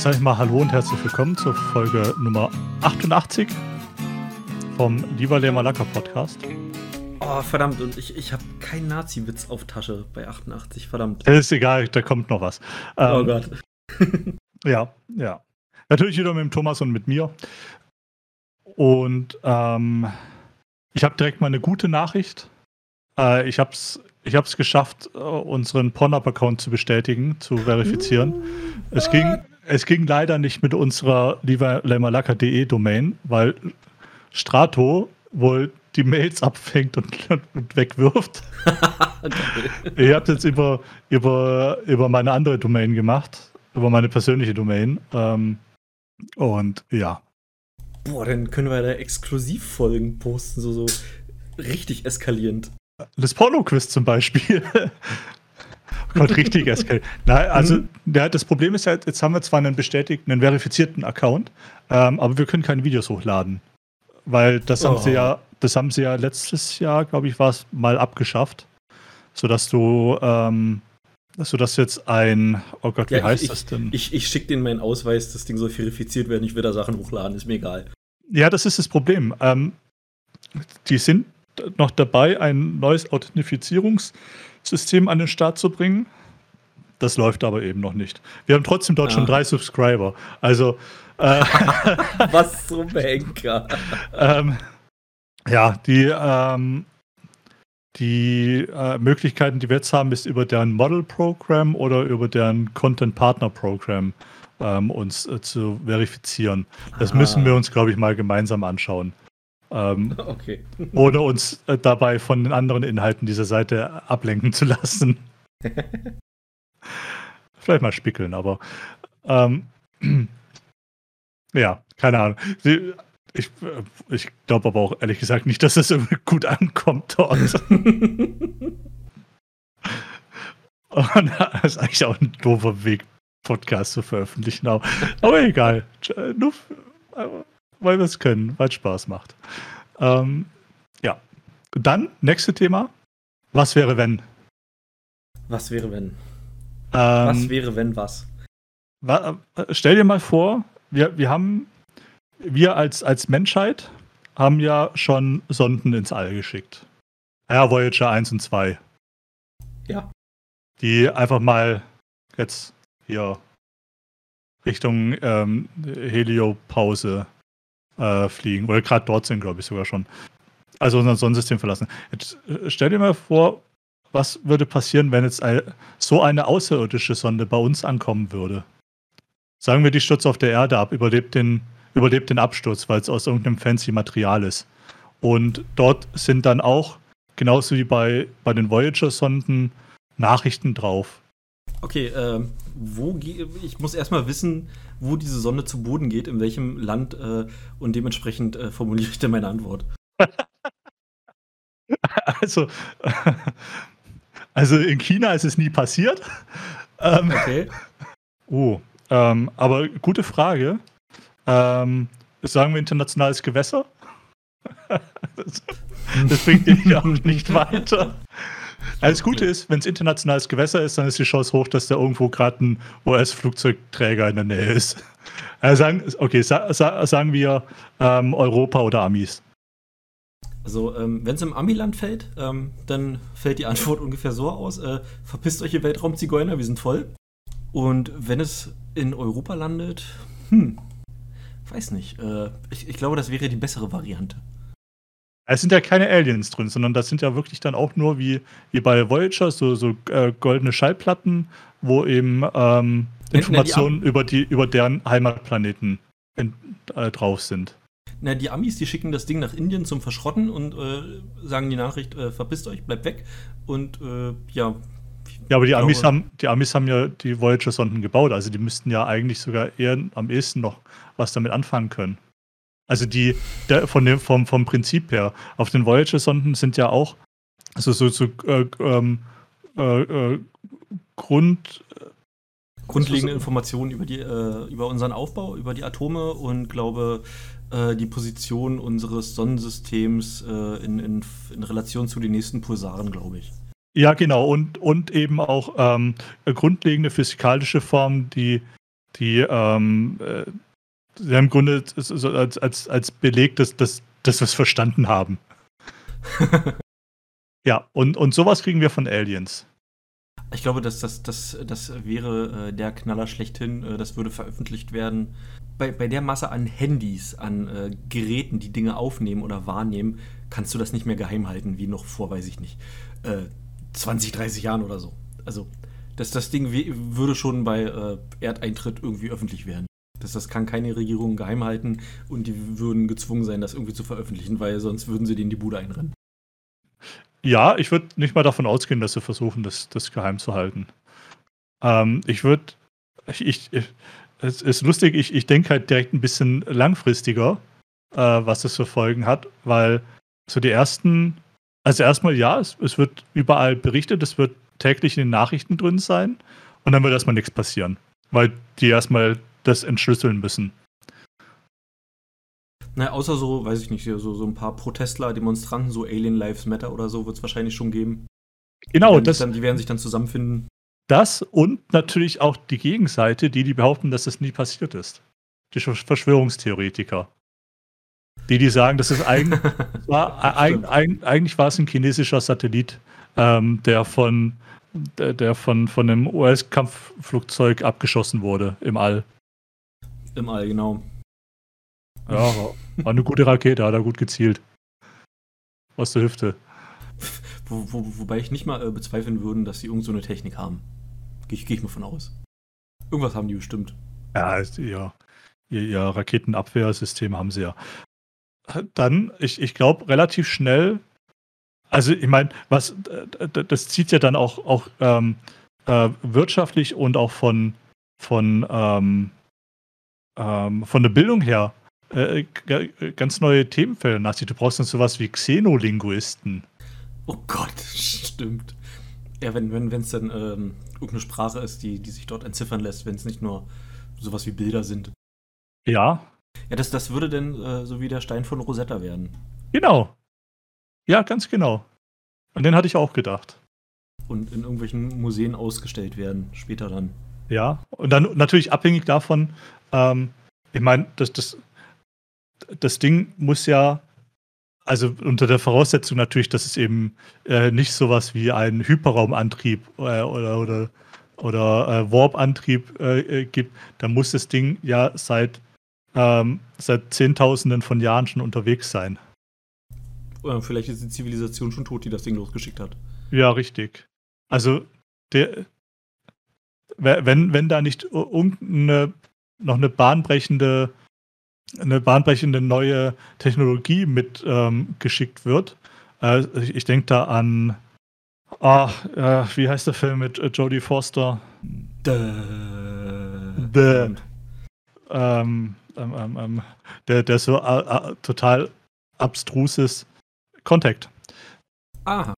Dann sage ich mal Hallo und herzlich willkommen zur Folge Nummer 88 vom Lieber Malaka Podcast. Oh, verdammt, und ich, ich habe keinen Nazi-Witz auf Tasche bei 88, verdammt. Das ist egal, da kommt noch was. Ähm, oh Gott. ja, ja. Natürlich wieder mit dem Thomas und mit mir. Und ähm, ich habe direkt mal eine gute Nachricht. Äh, ich habe es ich hab's geschafft, äh, unseren Pornhub-Account zu bestätigen, zu verifizieren. Es, ging, es ging leider nicht mit unserer lieberlemalaka.de Domain, weil Strato wohl die Mails abfängt und, und wegwirft. ich habe jetzt über, über, über meine andere Domain gemacht, über meine persönliche Domain. Ähm, und ja. Boah, dann können wir da Exklusivfolgen posten, so, so richtig eskalierend. Das Porno-Quiz zum Beispiel. oh Gott, richtig eskalierend. Nein, also mhm. ja, das Problem ist halt, jetzt haben wir zwar einen bestätigten, einen verifizierten Account, ähm, aber wir können keine Videos hochladen. Weil das oh. haben sie ja, das haben sie ja letztes Jahr, glaube ich, war es mal abgeschafft. Sodass du, ähm, sodass jetzt ein, oh Gott, wie ja, heißt ich, das denn? Ich, ich schicke denen meinen Ausweis, das Ding soll verifiziert werden, ich will da Sachen hochladen, ist mir egal. Ja, das ist das Problem. Ähm, die sind noch dabei, ein neues Authentifizierungssystem an den Start zu bringen. Das läuft aber eben noch nicht. Wir haben trotzdem dort ah. schon drei Subscriber. Also. Äh, Was zum Henker. ähm, ja, die, ähm, die äh, Möglichkeiten, die wir jetzt haben, ist über deren Model Program oder über deren Content Partner Program ähm, uns äh, zu verifizieren. Das ah. müssen wir uns, glaube ich, mal gemeinsam anschauen. Ähm, okay. ohne uns äh, dabei von den anderen Inhalten dieser Seite ablenken zu lassen. Vielleicht mal spickeln, aber ähm, ja, keine Ahnung. Ich, äh, ich glaube aber auch ehrlich gesagt nicht, dass das irgendwie gut ankommt dort. Und das ist eigentlich auch ein doofer Weg, Podcast zu veröffentlichen. Aber, aber egal. Nur äh, weil wir es können, weil es Spaß macht. Ähm, ja. Dann, nächste Thema. Was wäre, wenn? Was wäre, wenn? Ähm, was wäre, wenn was? Wa äh, stell dir mal vor, wir, wir haben, wir als, als Menschheit haben ja schon Sonden ins All geschickt. Ja, Voyager 1 und 2. Ja. Die einfach mal jetzt hier Richtung ähm, Heliopause äh, fliegen. Oder gerade dort sind, glaube ich, sogar schon. Also unser Sonnensystem verlassen. Jetzt äh, stell dir mal vor, was würde passieren, wenn jetzt so eine außerirdische Sonde bei uns ankommen würde? Sagen wir, die stürzt auf der Erde ab, überlebt den, überlebt den Absturz, weil es aus irgendeinem fancy Material ist. Und dort sind dann auch, genauso wie bei, bei den Voyager-Sonden, Nachrichten drauf. Okay, äh, wo ich muss erstmal wissen, wo diese Sonne zu Boden geht, in welchem Land äh, und dementsprechend äh, formuliere ich dann meine Antwort. also, also in China ist es nie passiert. Ähm, okay. Oh, ähm, aber gute Frage. Ähm, sagen wir internationales Gewässer? das, das bringt dich auch nicht weiter. Das Gute ist, wenn es internationales Gewässer ist, dann ist die Chance hoch, dass da irgendwo gerade ein US-Flugzeugträger in der Nähe ist. Also sagen, okay, sa sa sagen wir ähm, Europa oder Amis. Also, ähm, wenn es im Amiland fällt, ähm, dann fällt die Antwort ungefähr so aus: äh, Verpisst euch, ihr Weltraumzigeuner, wir sind voll. Und wenn es in Europa landet, hm, weiß nicht. Äh, ich, ich glaube, das wäre die bessere Variante. Es sind ja keine Aliens drin, sondern das sind ja wirklich dann auch nur wie, wie bei Voyager so, so äh, goldene Schallplatten, wo eben ähm, Informationen über, die, über deren Heimatplaneten in, äh, drauf sind. Na, die Amis, die schicken das Ding nach Indien zum Verschrotten und äh, sagen die Nachricht, äh, verpisst euch, bleibt weg. Und äh, ja. Ja, aber die Amis, haben, die Amis haben ja die Voyager-Sonden gebaut, also die müssten ja eigentlich sogar eher am ehesten noch was damit anfangen können. Also die, der, von dem, vom, vom Prinzip her. Auf den Voyager-Sonden sind ja auch also so, so äh, ähm, äh, äh, Grund, grundlegende Informationen über, die, äh, über unseren Aufbau, über die Atome und glaube äh, die Position unseres Sonnensystems äh, in, in, in, Relation zu den nächsten Pulsaren, glaube ich. Ja, genau. Und, und eben auch ähm, grundlegende physikalische Formen, die Die, ähm, äh, sie haben im Grunde so als, als, als Beleg, dass, dass, dass wir es verstanden haben. ja, und, und sowas kriegen wir von Aliens. Ich glaube, dass das, das, das wäre äh, der Knaller schlechthin. Äh, das würde veröffentlicht werden. Bei, bei der Masse an Handys, an äh, Geräten, die Dinge aufnehmen oder wahrnehmen, kannst du das nicht mehr geheim halten, wie noch vor, weiß ich nicht, 20, äh, 30 Jahren oder so. Also, dass das Ding würde schon bei äh, Erdeintritt irgendwie öffentlich werden. Das, das kann keine Regierung geheim halten und die würden gezwungen sein, das irgendwie zu veröffentlichen, weil sonst würden sie denen die Bude einrennen. Ja, ich würde nicht mal davon ausgehen, dass sie versuchen, das, das geheim zu halten. Ähm, ich würde, ich, ich, es ist lustig, ich, ich denke halt direkt ein bisschen langfristiger, äh, was das für Folgen hat, weil so die ersten, also erstmal ja, es, es wird überall berichtet, es wird täglich in den Nachrichten drin sein und dann wird erstmal nichts passieren, weil die erstmal das entschlüsseln müssen. Na, außer so, weiß ich nicht, so, so ein paar Protestler, Demonstranten, so Alien Lives Matter oder so, wird es wahrscheinlich schon geben. Genau, die das. Dann, die werden sich dann zusammenfinden. Das und natürlich auch die Gegenseite, die, die behaupten, dass das nie passiert ist. Die Verschwörungstheoretiker. Die, die sagen, dass es eigentlich war, ein, ein, eigentlich war es ein chinesischer Satellit, ähm, der von der, der von, von einem US-Kampfflugzeug abgeschossen wurde im All. Im All, genau. Ja, war eine gute Rakete, hat er gut gezielt. Aus der Hüfte. Wo, wo, wobei ich nicht mal äh, bezweifeln würde, dass sie irgend so eine Technik haben. Gehe ich, geh ich mal von aus. Irgendwas haben die bestimmt. Ja, ja. Ihr, ihr Raketenabwehrsystem haben sie ja. Dann, ich, ich glaube, relativ schnell, also ich meine, was das zieht ja dann auch, auch ähm, äh, wirtschaftlich und auch von, von, ähm, ähm, von der Bildung her äh, ganz neue Themenfelder nach sich. Du brauchst dann sowas wie Xenolinguisten. Oh Gott, stimmt. Ja, wenn es wenn, dann ähm, irgendeine Sprache ist, die, die sich dort entziffern lässt, wenn es nicht nur sowas wie Bilder sind. Ja. Ja, das, das würde denn äh, so wie der Stein von Rosetta werden. Genau. Ja, ganz genau. An den hatte ich auch gedacht. Und in irgendwelchen Museen ausgestellt werden, später dann. Ja, und dann natürlich abhängig davon, ähm, ich meine, das, das das Ding muss ja, also unter der Voraussetzung natürlich, dass es eben äh, nicht sowas wie einen Hyperraumantrieb äh, oder, oder, oder äh, Warp-Antrieb äh, äh, gibt, dann muss das Ding ja seit, ähm, seit Zehntausenden von Jahren schon unterwegs sein. Oder vielleicht ist die Zivilisation schon tot, die das Ding losgeschickt hat. Ja, richtig. Also, der, wenn, wenn da nicht irgendeine noch eine bahnbrechende eine bahnbrechende neue Technologie mit ähm, geschickt wird. Äh, ich, ich denke da an, ah, äh, wie heißt der Film mit äh, Jodie Foster? The. The. Ähm, ähm, ähm, ähm, der, der so äh, äh, total abstrus ist. Contact. Aha.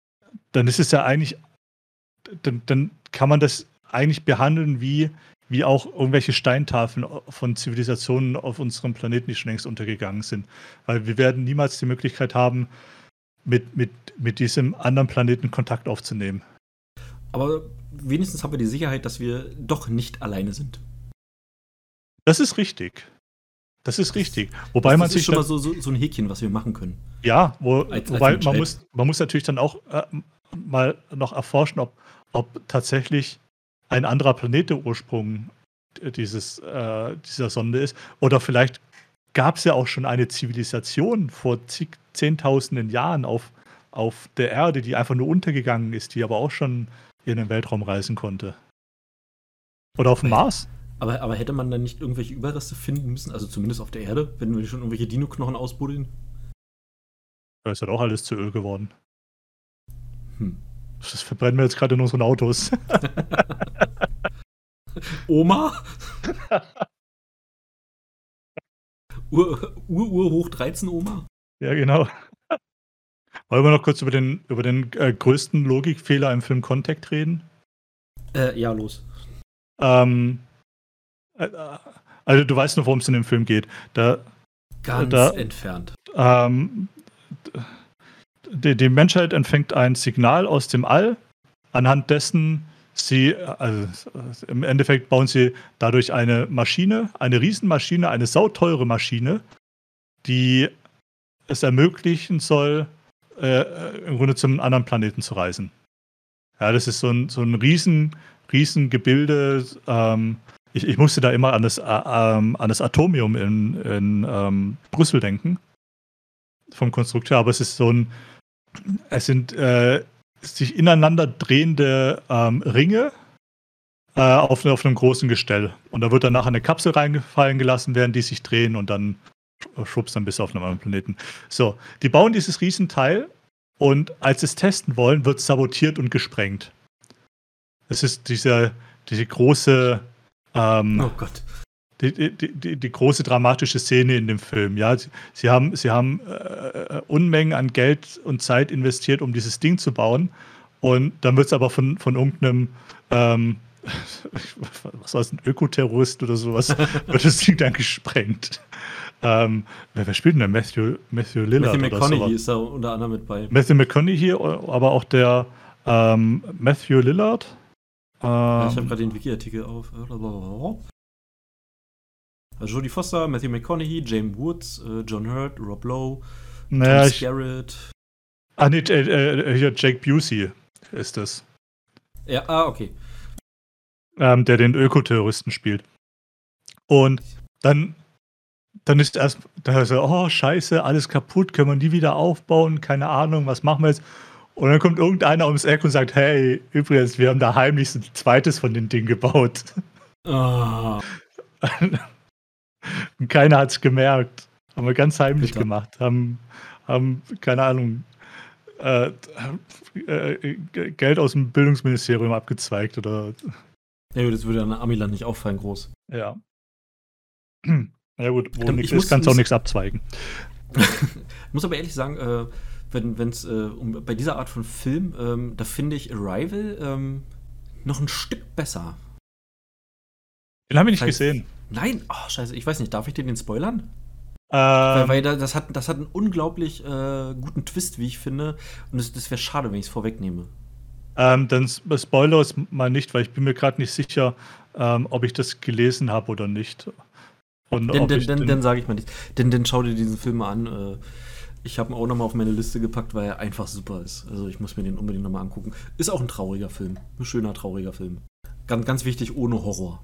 Dann ist es ja eigentlich, dann, dann kann man das eigentlich behandeln wie wie auch irgendwelche Steintafeln von Zivilisationen auf unserem Planeten, die schon längst untergegangen sind. Weil wir werden niemals die Möglichkeit haben, mit, mit, mit diesem anderen Planeten Kontakt aufzunehmen. Aber wenigstens haben wir die Sicherheit, dass wir doch nicht alleine sind. Das ist richtig. Das ist richtig. Wobei das, man das sich. ist schon mal so, so, so, ein Häkchen, was wir machen können. Ja, wo, als, wobei als man, muss, man muss natürlich dann auch äh, mal noch erforschen, ob, ob tatsächlich ein anderer Planet der Ursprung dieses, äh, dieser Sonde ist. Oder vielleicht gab es ja auch schon eine Zivilisation vor zig, zehntausenden Jahren auf, auf der Erde, die einfach nur untergegangen ist, die aber auch schon in den Weltraum reisen konnte. Oder auf dem Mars. Aber, aber hätte man dann nicht irgendwelche Überreste finden müssen, also zumindest auf der Erde, wenn wir schon irgendwelche Dino-Knochen ausbuddeln? Da ist halt auch alles zu Öl geworden. Hm. Das verbrennen wir jetzt gerade in unseren Autos. Oma? Ur, Ur, Ur hoch 13 Oma? Ja, genau. Wollen wir noch kurz über den, über den äh, größten Logikfehler im Film Contact reden? Äh, ja, los. Ähm, äh, also du weißt noch, worum es in dem Film geht. Da, Ganz da, entfernt. Ähm, die, die Menschheit empfängt ein Signal aus dem All, anhand dessen sie, also im Endeffekt bauen sie dadurch eine Maschine, eine Riesenmaschine, eine sauteure Maschine, die es ermöglichen soll, äh, im Grunde zum anderen Planeten zu reisen. Ja, das ist so ein, so ein riesen, riesen Gebilde. Ähm, ich, ich, musste da immer an das, äh, ähm, an das Atomium in, in ähm, Brüssel denken. Vom Konstrukteur, aber es ist so ein, es sind äh, sich ineinander drehende ähm, Ringe äh, auf, auf einem großen Gestell. Und da wird dann nachher eine Kapsel reingefallen gelassen werden, die sich drehen und dann schubst dann bis auf einen anderen Planeten. So, die bauen dieses Riesenteil und als sie es testen wollen, wird es sabotiert und gesprengt. Es ist diese, diese große. Ähm, oh Gott. Die, die, die, große dramatische Szene in dem Film. Ja, sie, sie haben, sie haben äh, Unmengen an Geld und Zeit investiert, um dieses Ding zu bauen. Und dann wird es aber von, von irgendeinem, ähm, was war es, ein Ökoterrorist oder sowas, wird das Ding dann gesprengt. Ähm, wer, wer, spielt denn da? Matthew, Matthew Lillard? Matthew McConaughey ist da unter anderem mit bei. Matthew McConaughey, aber auch der ähm, Matthew Lillard. Ähm, ich habe gerade den Wiki-Artikel auf. Jodie Foster, Matthew McConaughey, James Woods, äh, John Hurt, Rob Lowe, naja, Tom Garrett. Ah, nee, äh, hier Jake Busey ist das. Ja, ah, okay. Ähm, der den Ökoterroristen spielt. Und dann dann ist erst, da so, oh Scheiße, alles kaputt, können wir nie wieder aufbauen, keine Ahnung, was machen wir jetzt? Und dann kommt irgendeiner ums Eck und sagt, hey, übrigens, wir haben da heimlich ein zweites von den Dingen gebaut. Oh. und keiner hat es gemerkt. Haben wir ganz heimlich Bitte. gemacht. Haben, haben, keine Ahnung, äh, äh, Geld aus dem Bildungsministerium abgezweigt oder. Ja, das würde an Amiland nicht auffallen, groß. Ja. Ja gut, wo nichts ist, kannst du auch nichts abzweigen. ich muss aber ehrlich sagen, äh, wenn es äh, um, bei dieser Art von Film, ähm, da finde ich Arrival ähm, noch ein Stück besser. Den habe ich nicht das heißt, gesehen. Nein, oh, scheiße, ich weiß nicht, darf ich dir den spoilern? Ähm, weil, weil das, hat, das hat einen unglaublich äh, guten Twist, wie ich finde. Und das, das wäre schade, wenn ich es vorwegnehme. Ähm, dann spoiler es mal nicht, weil ich bin mir gerade nicht sicher, ähm, ob ich das gelesen habe oder nicht. Und dann sage ich mal nicht. Denn, dann schau dir diesen Film mal an. Äh, ich habe ihn auch nochmal auf meine Liste gepackt, weil er einfach super ist. Also ich muss mir den unbedingt nochmal angucken. Ist auch ein trauriger Film. Ein schöner, trauriger Film. Ganz, ganz wichtig, ohne Horror.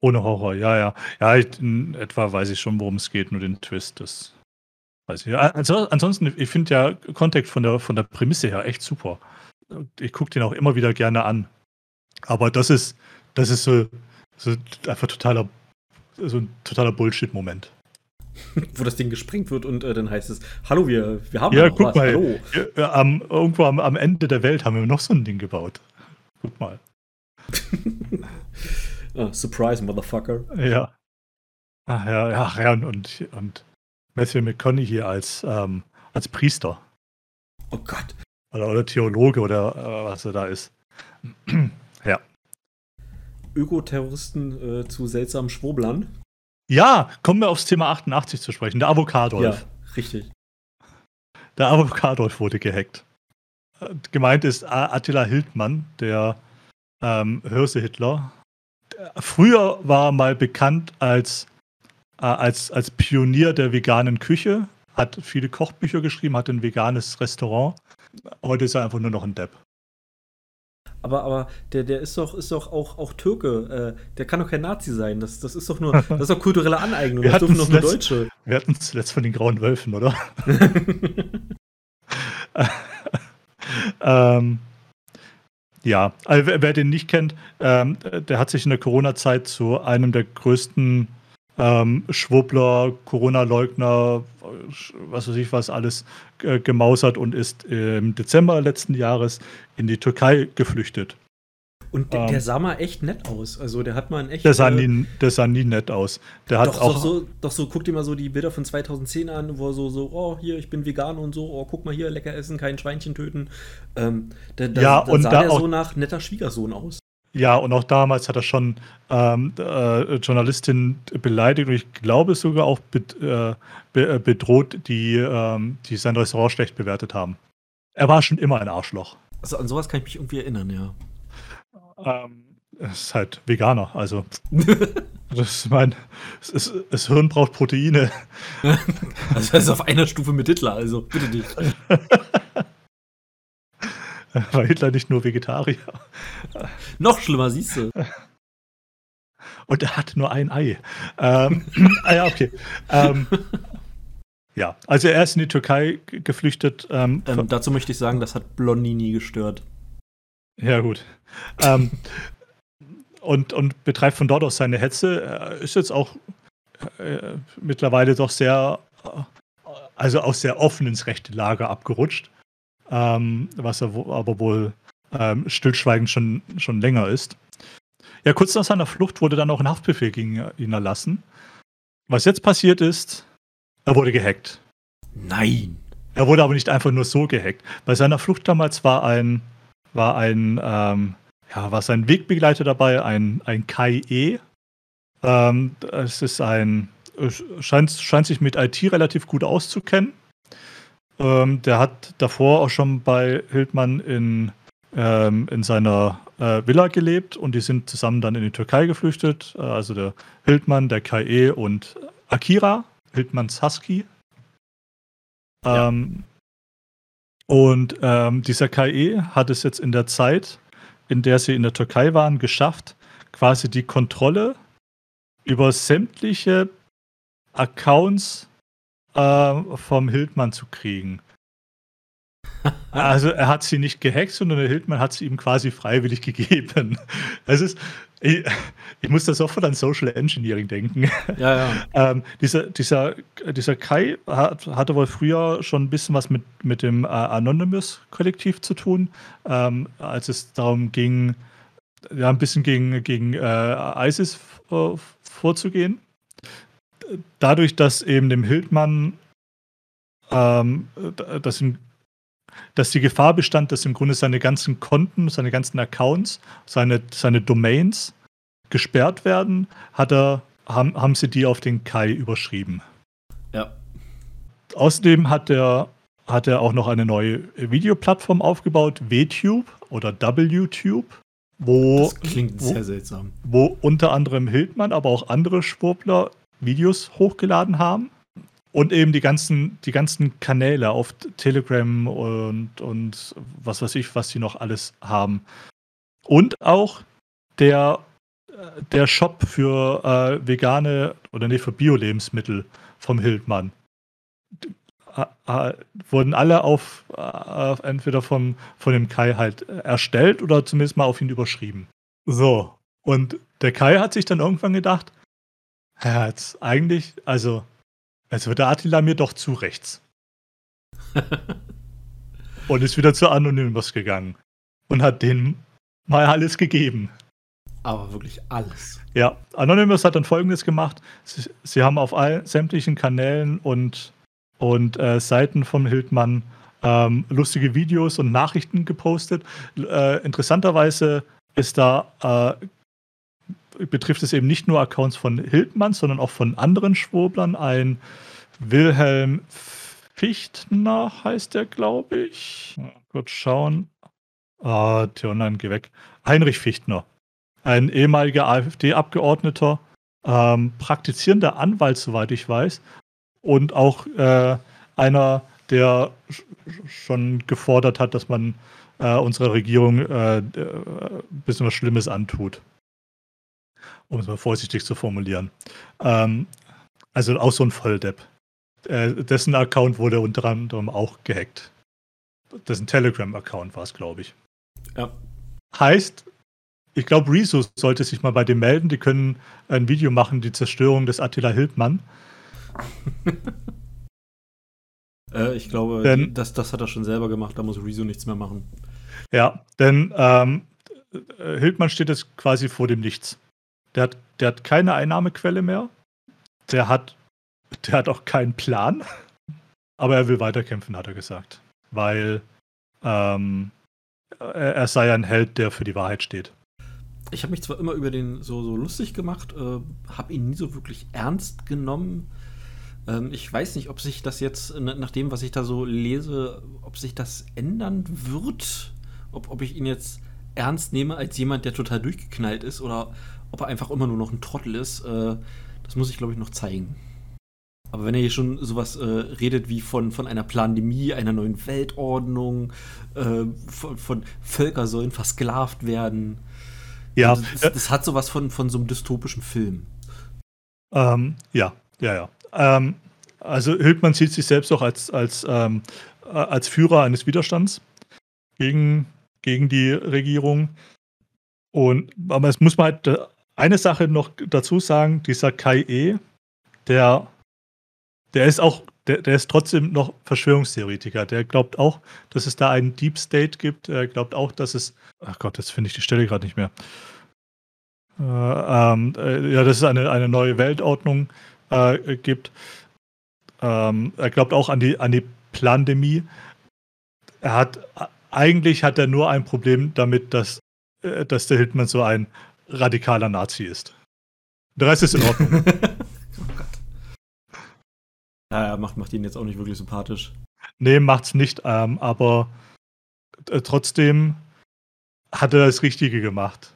Ohne Horror, ja, ja. Ja, ich, in etwa weiß ich schon, worum es geht, nur den Twist, das weiß ich. Also, ansonsten, ich finde ja Contact von der, von der Prämisse her echt super. Ich gucke den auch immer wieder gerne an. Aber das ist, das ist so, so einfach totaler so ein totaler Bullshit-Moment. Wo das Ding gesprengt wird und äh, dann heißt es, hallo, wir, wir haben ja, guck was. mal, hallo. Ja, am, irgendwo am, am, Ende der Welt haben wir noch so ein Ding gebaut. Guck mal. oh, surprise, Motherfucker. Ja. Ach ja, ja, ja und, und Matthew McConaughey hier als, ähm, als Priester. Oh Gott. Oder, oder Theologe oder äh, was er da ist. ja. Ökoterroristen äh, zu seltsamen Schwoblern. Ja, kommen wir aufs Thema 88 zu sprechen. Der Avocadolf. Ja, richtig. Der Avocadolf wurde gehackt. Äh, gemeint ist Attila Hildmann, der ähm, Hörse-Hitler. Früher war er mal bekannt als, äh, als, als Pionier der veganen Küche, hat viele Kochbücher geschrieben, hat ein veganes Restaurant. Heute ist er einfach nur noch ein Depp aber, aber der, der ist doch, ist doch auch, auch Türke. Äh, der kann doch kein Nazi sein. Das, das ist doch nur, das ist doch kulturelle Aneignung. Wir das dürfen doch nur Deutsche. Wir hatten zuletzt von den grauen Wölfen, oder? ähm, ja, also wer, den nicht kennt, ähm, der hat sich in der Corona-Zeit zu einem der größten ähm, Schwurbler, Corona-Leugner, was weiß ich was alles äh, gemausert und ist im Dezember letzten Jahres in die Türkei geflüchtet. Und der, ähm, der, sah mal echt nett aus. Also der hat mal ein echt. Der sah nie, der sah nie nett aus. Der hat doch, auch. Doch so, doch so, guck dir mal so die Bilder von 2010 an, wo er so, so, oh, hier, ich bin vegan und so, oh, guck mal hier, lecker essen, kein Schweinchen töten. Ähm, da, da, ja, und sah da der so nach netter Schwiegersohn aus. Ja, und auch damals hat er schon ähm, äh, Journalistin beleidigt und ich glaube sogar auch bet, äh, äh, bedroht, die, ähm, die sein Restaurant schlecht bewertet haben. Er war schon immer ein Arschloch. Also an sowas kann ich mich irgendwie erinnern, ja. Ähm, ist halt Veganer, also das ist mein, es, ist, das Hirn braucht Proteine. Also das ist auf einer Stufe mit Hitler, also bitte nicht. War Hitler nicht nur Vegetarier. Noch schlimmer, siehst du. Und er hat nur ein Ei. Ähm, ah ja, okay. Ähm, ja, also er ist in die Türkei geflüchtet. Ähm, ähm dazu möchte ich sagen, das hat Blondie nie gestört. Ja, gut. Ähm, und, und betreibt von dort aus seine Hetze. Er ist jetzt auch äh, mittlerweile doch sehr, äh, also auch sehr offen ins rechte Lager abgerutscht. Ähm, was er wo, aber wohl ähm, stillschweigend schon, schon länger ist. Ja, kurz nach seiner Flucht wurde dann auch ein Haftbefehl gegen ihn erlassen. Was jetzt passiert ist, er wurde gehackt. Nein. Er wurde aber nicht einfach nur so gehackt. Bei seiner Flucht damals war ein, war ein, ähm, ja, war sein Wegbegleiter dabei, ein, ein Kai E. Ähm, es ist ein, scheint, scheint sich mit IT relativ gut auszukennen. Ähm, der hat davor auch schon bei Hildmann in, ähm, in seiner äh, Villa gelebt und die sind zusammen dann in die Türkei geflüchtet. Äh, also der Hildmann, der Kai und Akira, Hildmanns Husky. Ähm, Und ähm, dieser Kai hat es jetzt in der Zeit, in der sie in der Türkei waren, geschafft, quasi die Kontrolle über sämtliche Accounts äh, vom Hildmann zu kriegen. Also er hat sie nicht gehackt, sondern der Hildmann hat sie ihm quasi freiwillig gegeben. Es ist, ich, ich muss da sofort an Social Engineering denken. Ja, ja. ähm, dieser, dieser, dieser Kai hat, hatte wohl früher schon ein bisschen was mit, mit dem äh, Anonymous-Kollektiv zu tun, ähm, als es darum ging, ja, ein bisschen gegen, gegen äh, ISIS äh, vorzugehen. Dadurch, dass eben dem Hildmann ähm, dass ihm dass die Gefahr bestand, dass im Grunde seine ganzen Konten, seine ganzen Accounts, seine, seine Domains gesperrt werden, hat er, haben, haben sie die auf den Kai überschrieben. Ja. Außerdem hat er, hat er auch noch eine neue Videoplattform aufgebaut, WTube oder WTube. Wo, das klingt wo, sehr seltsam. Wo unter anderem Hildmann, aber auch andere Schwurbler Videos hochgeladen haben. Und eben die ganzen, die ganzen Kanäle auf Telegram und, und was weiß ich, was sie noch alles haben. Und auch der, der Shop für äh, vegane oder nee, für Bio-Lebensmittel vom Hildmann. Äh, wurden alle auf, äh, entweder vom, von dem Kai halt erstellt oder zumindest mal auf ihn überschrieben. So. Und der Kai hat sich dann irgendwann gedacht, ja, jetzt eigentlich, also also wird der Attila mir doch zu rechts. und ist wieder zu Anonymous gegangen. Und hat denen mal alles gegeben. Aber wirklich alles. Ja, Anonymous hat dann folgendes gemacht. Sie, sie haben auf allen sämtlichen Kanälen und, und äh, Seiten von Hildmann ähm, lustige Videos und Nachrichten gepostet. Äh, interessanterweise ist da äh, betrifft es eben nicht nur Accounts von Hildmann, sondern auch von anderen Schwoblern. Ein Wilhelm Fichtner heißt der, glaube ich. Mal kurz schauen. Ah, Online, geh weg. Heinrich Fichtner. Ein ehemaliger AfD-Abgeordneter, ähm, praktizierender Anwalt, soweit ich weiß. Und auch äh, einer, der schon gefordert hat, dass man äh, unserer Regierung äh, ein bisschen was Schlimmes antut um es mal vorsichtig zu formulieren. Ähm, also auch so ein Volldepp. Äh, dessen Account wurde unter anderem auch gehackt. Dessen Telegram-Account war es, glaube ich. Ja. Heißt, ich glaube, Rezo sollte sich mal bei dem melden. Die können ein Video machen, die Zerstörung des Attila Hildmann. äh, ich glaube, denn, das, das hat er schon selber gemacht. Da muss Rezo nichts mehr machen. Ja, denn ähm, Hildmann steht jetzt quasi vor dem Nichts. Der hat, der hat keine Einnahmequelle mehr. Der hat, der hat auch keinen Plan. Aber er will weiterkämpfen, hat er gesagt. Weil ähm, er, sei ein Held, der für die Wahrheit steht. Ich habe mich zwar immer über den so, so lustig gemacht, äh, habe ihn nie so wirklich ernst genommen. Ähm, ich weiß nicht, ob sich das jetzt, nach dem, was ich da so lese, ob sich das ändern wird. Ob, ob ich ihn jetzt ernst nehme als jemand, der total durchgeknallt ist oder ob er einfach immer nur noch ein Trottel ist, äh, das muss ich, glaube ich, noch zeigen. Aber wenn er hier schon sowas äh, redet wie von, von einer Pandemie, einer neuen Weltordnung, äh, von, von, Völker sollen versklavt werden. Ja. Also das, das, hat sowas von, von so einem dystopischen Film. Ähm, ja, ja, ja. Ähm, also Hildmann sieht sich selbst auch als, als, ähm, als Führer eines Widerstands gegen, gegen die Regierung. Und aber es muss man halt äh, eine Sache noch dazu sagen, dieser Kai E, der der ist auch, der, der ist trotzdem noch Verschwörungstheoretiker. Der glaubt auch, dass es da einen Deep State gibt. Er glaubt auch, dass es, ach Gott, jetzt finde ich die Stelle gerade nicht mehr. Äh, ähm, äh, ja, dass es eine, eine neue Weltordnung äh, gibt. Ähm, er glaubt auch an die, an die Plandemie. Er hat, eigentlich hat er nur ein Problem damit, dass, äh, dass der Hildmann so ein radikaler Nazi ist. Der Rest ist in Ordnung. Ja, macht, macht ihn jetzt auch nicht wirklich sympathisch. Nee, macht's nicht, ähm, aber äh, trotzdem hat er das Richtige gemacht.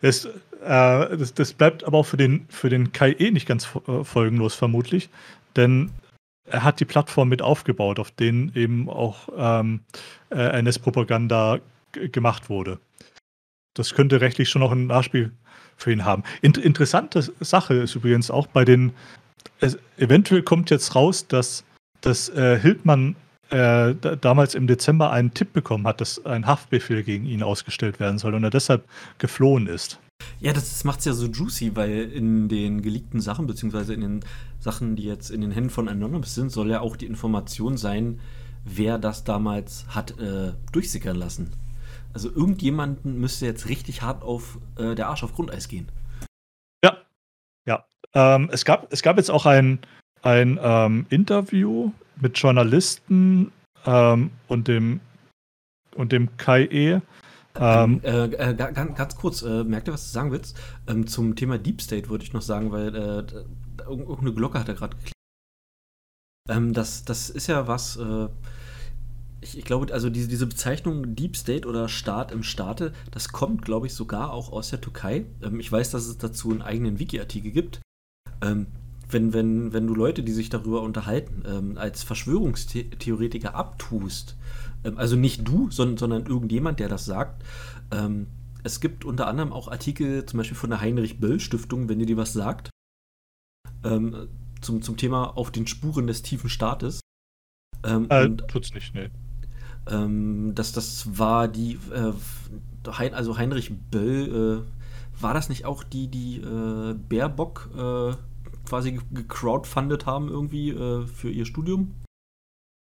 Es, äh, das, das, bleibt aber auch für den, für den Kai eh nicht ganz äh, folgenlos, vermutlich, denn er hat die Plattform mit aufgebaut, auf denen eben auch ähm, äh, NS-Propaganda gemacht wurde. Das könnte rechtlich schon noch ein Nachspiel für ihn haben. In interessante Sache ist übrigens auch bei den es, eventuell kommt jetzt raus, dass, dass äh, Hildmann äh, damals im Dezember einen Tipp bekommen hat, dass ein Haftbefehl gegen ihn ausgestellt werden soll und er deshalb geflohen ist. Ja, das, das macht es ja so juicy, weil in den geleakten Sachen, beziehungsweise in den Sachen, die jetzt in den Händen von Anonymous sind, soll ja auch die Information sein, wer das damals hat äh, durchsickern lassen. Also irgendjemanden müsste jetzt richtig hart auf äh, der Arsch auf Grundeis gehen. Ähm, es, gab, es gab jetzt auch ein, ein ähm, Interview mit Journalisten ähm, und dem und dem Kai E. Ähm, äh, äh, ganz, ganz, kurz, äh, merkt ihr, was du sagen willst? Ähm, zum Thema Deep State würde ich noch sagen, weil äh, irgendeine Glocke hat er gerade geklickt. Ähm, das, das ist ja was, äh, ich, ich, glaube, also diese, diese Bezeichnung Deep State oder Staat im Staate, das kommt, glaube ich, sogar auch aus der Türkei. Ähm, ich weiß, dass es dazu einen eigenen Wiki-Artikel gibt. Ähm, wenn, wenn, wenn du Leute, die sich darüber unterhalten, ähm, als Verschwörungstheoretiker abtust, ähm, also nicht du, sondern, sondern irgendjemand, der das sagt, ähm, es gibt unter anderem auch Artikel, zum Beispiel von der Heinrich-Böll-Stiftung, wenn ihr dir was sagt, ähm, zum, zum Thema Auf den Spuren des tiefen Staates. Ähm, äh, tut's nicht, nee. das, das war die, äh, also Heinrich Böll, äh, war das nicht auch die, die äh, Baerbock äh, quasi gecrowdfundet haben irgendwie äh, für ihr Studium?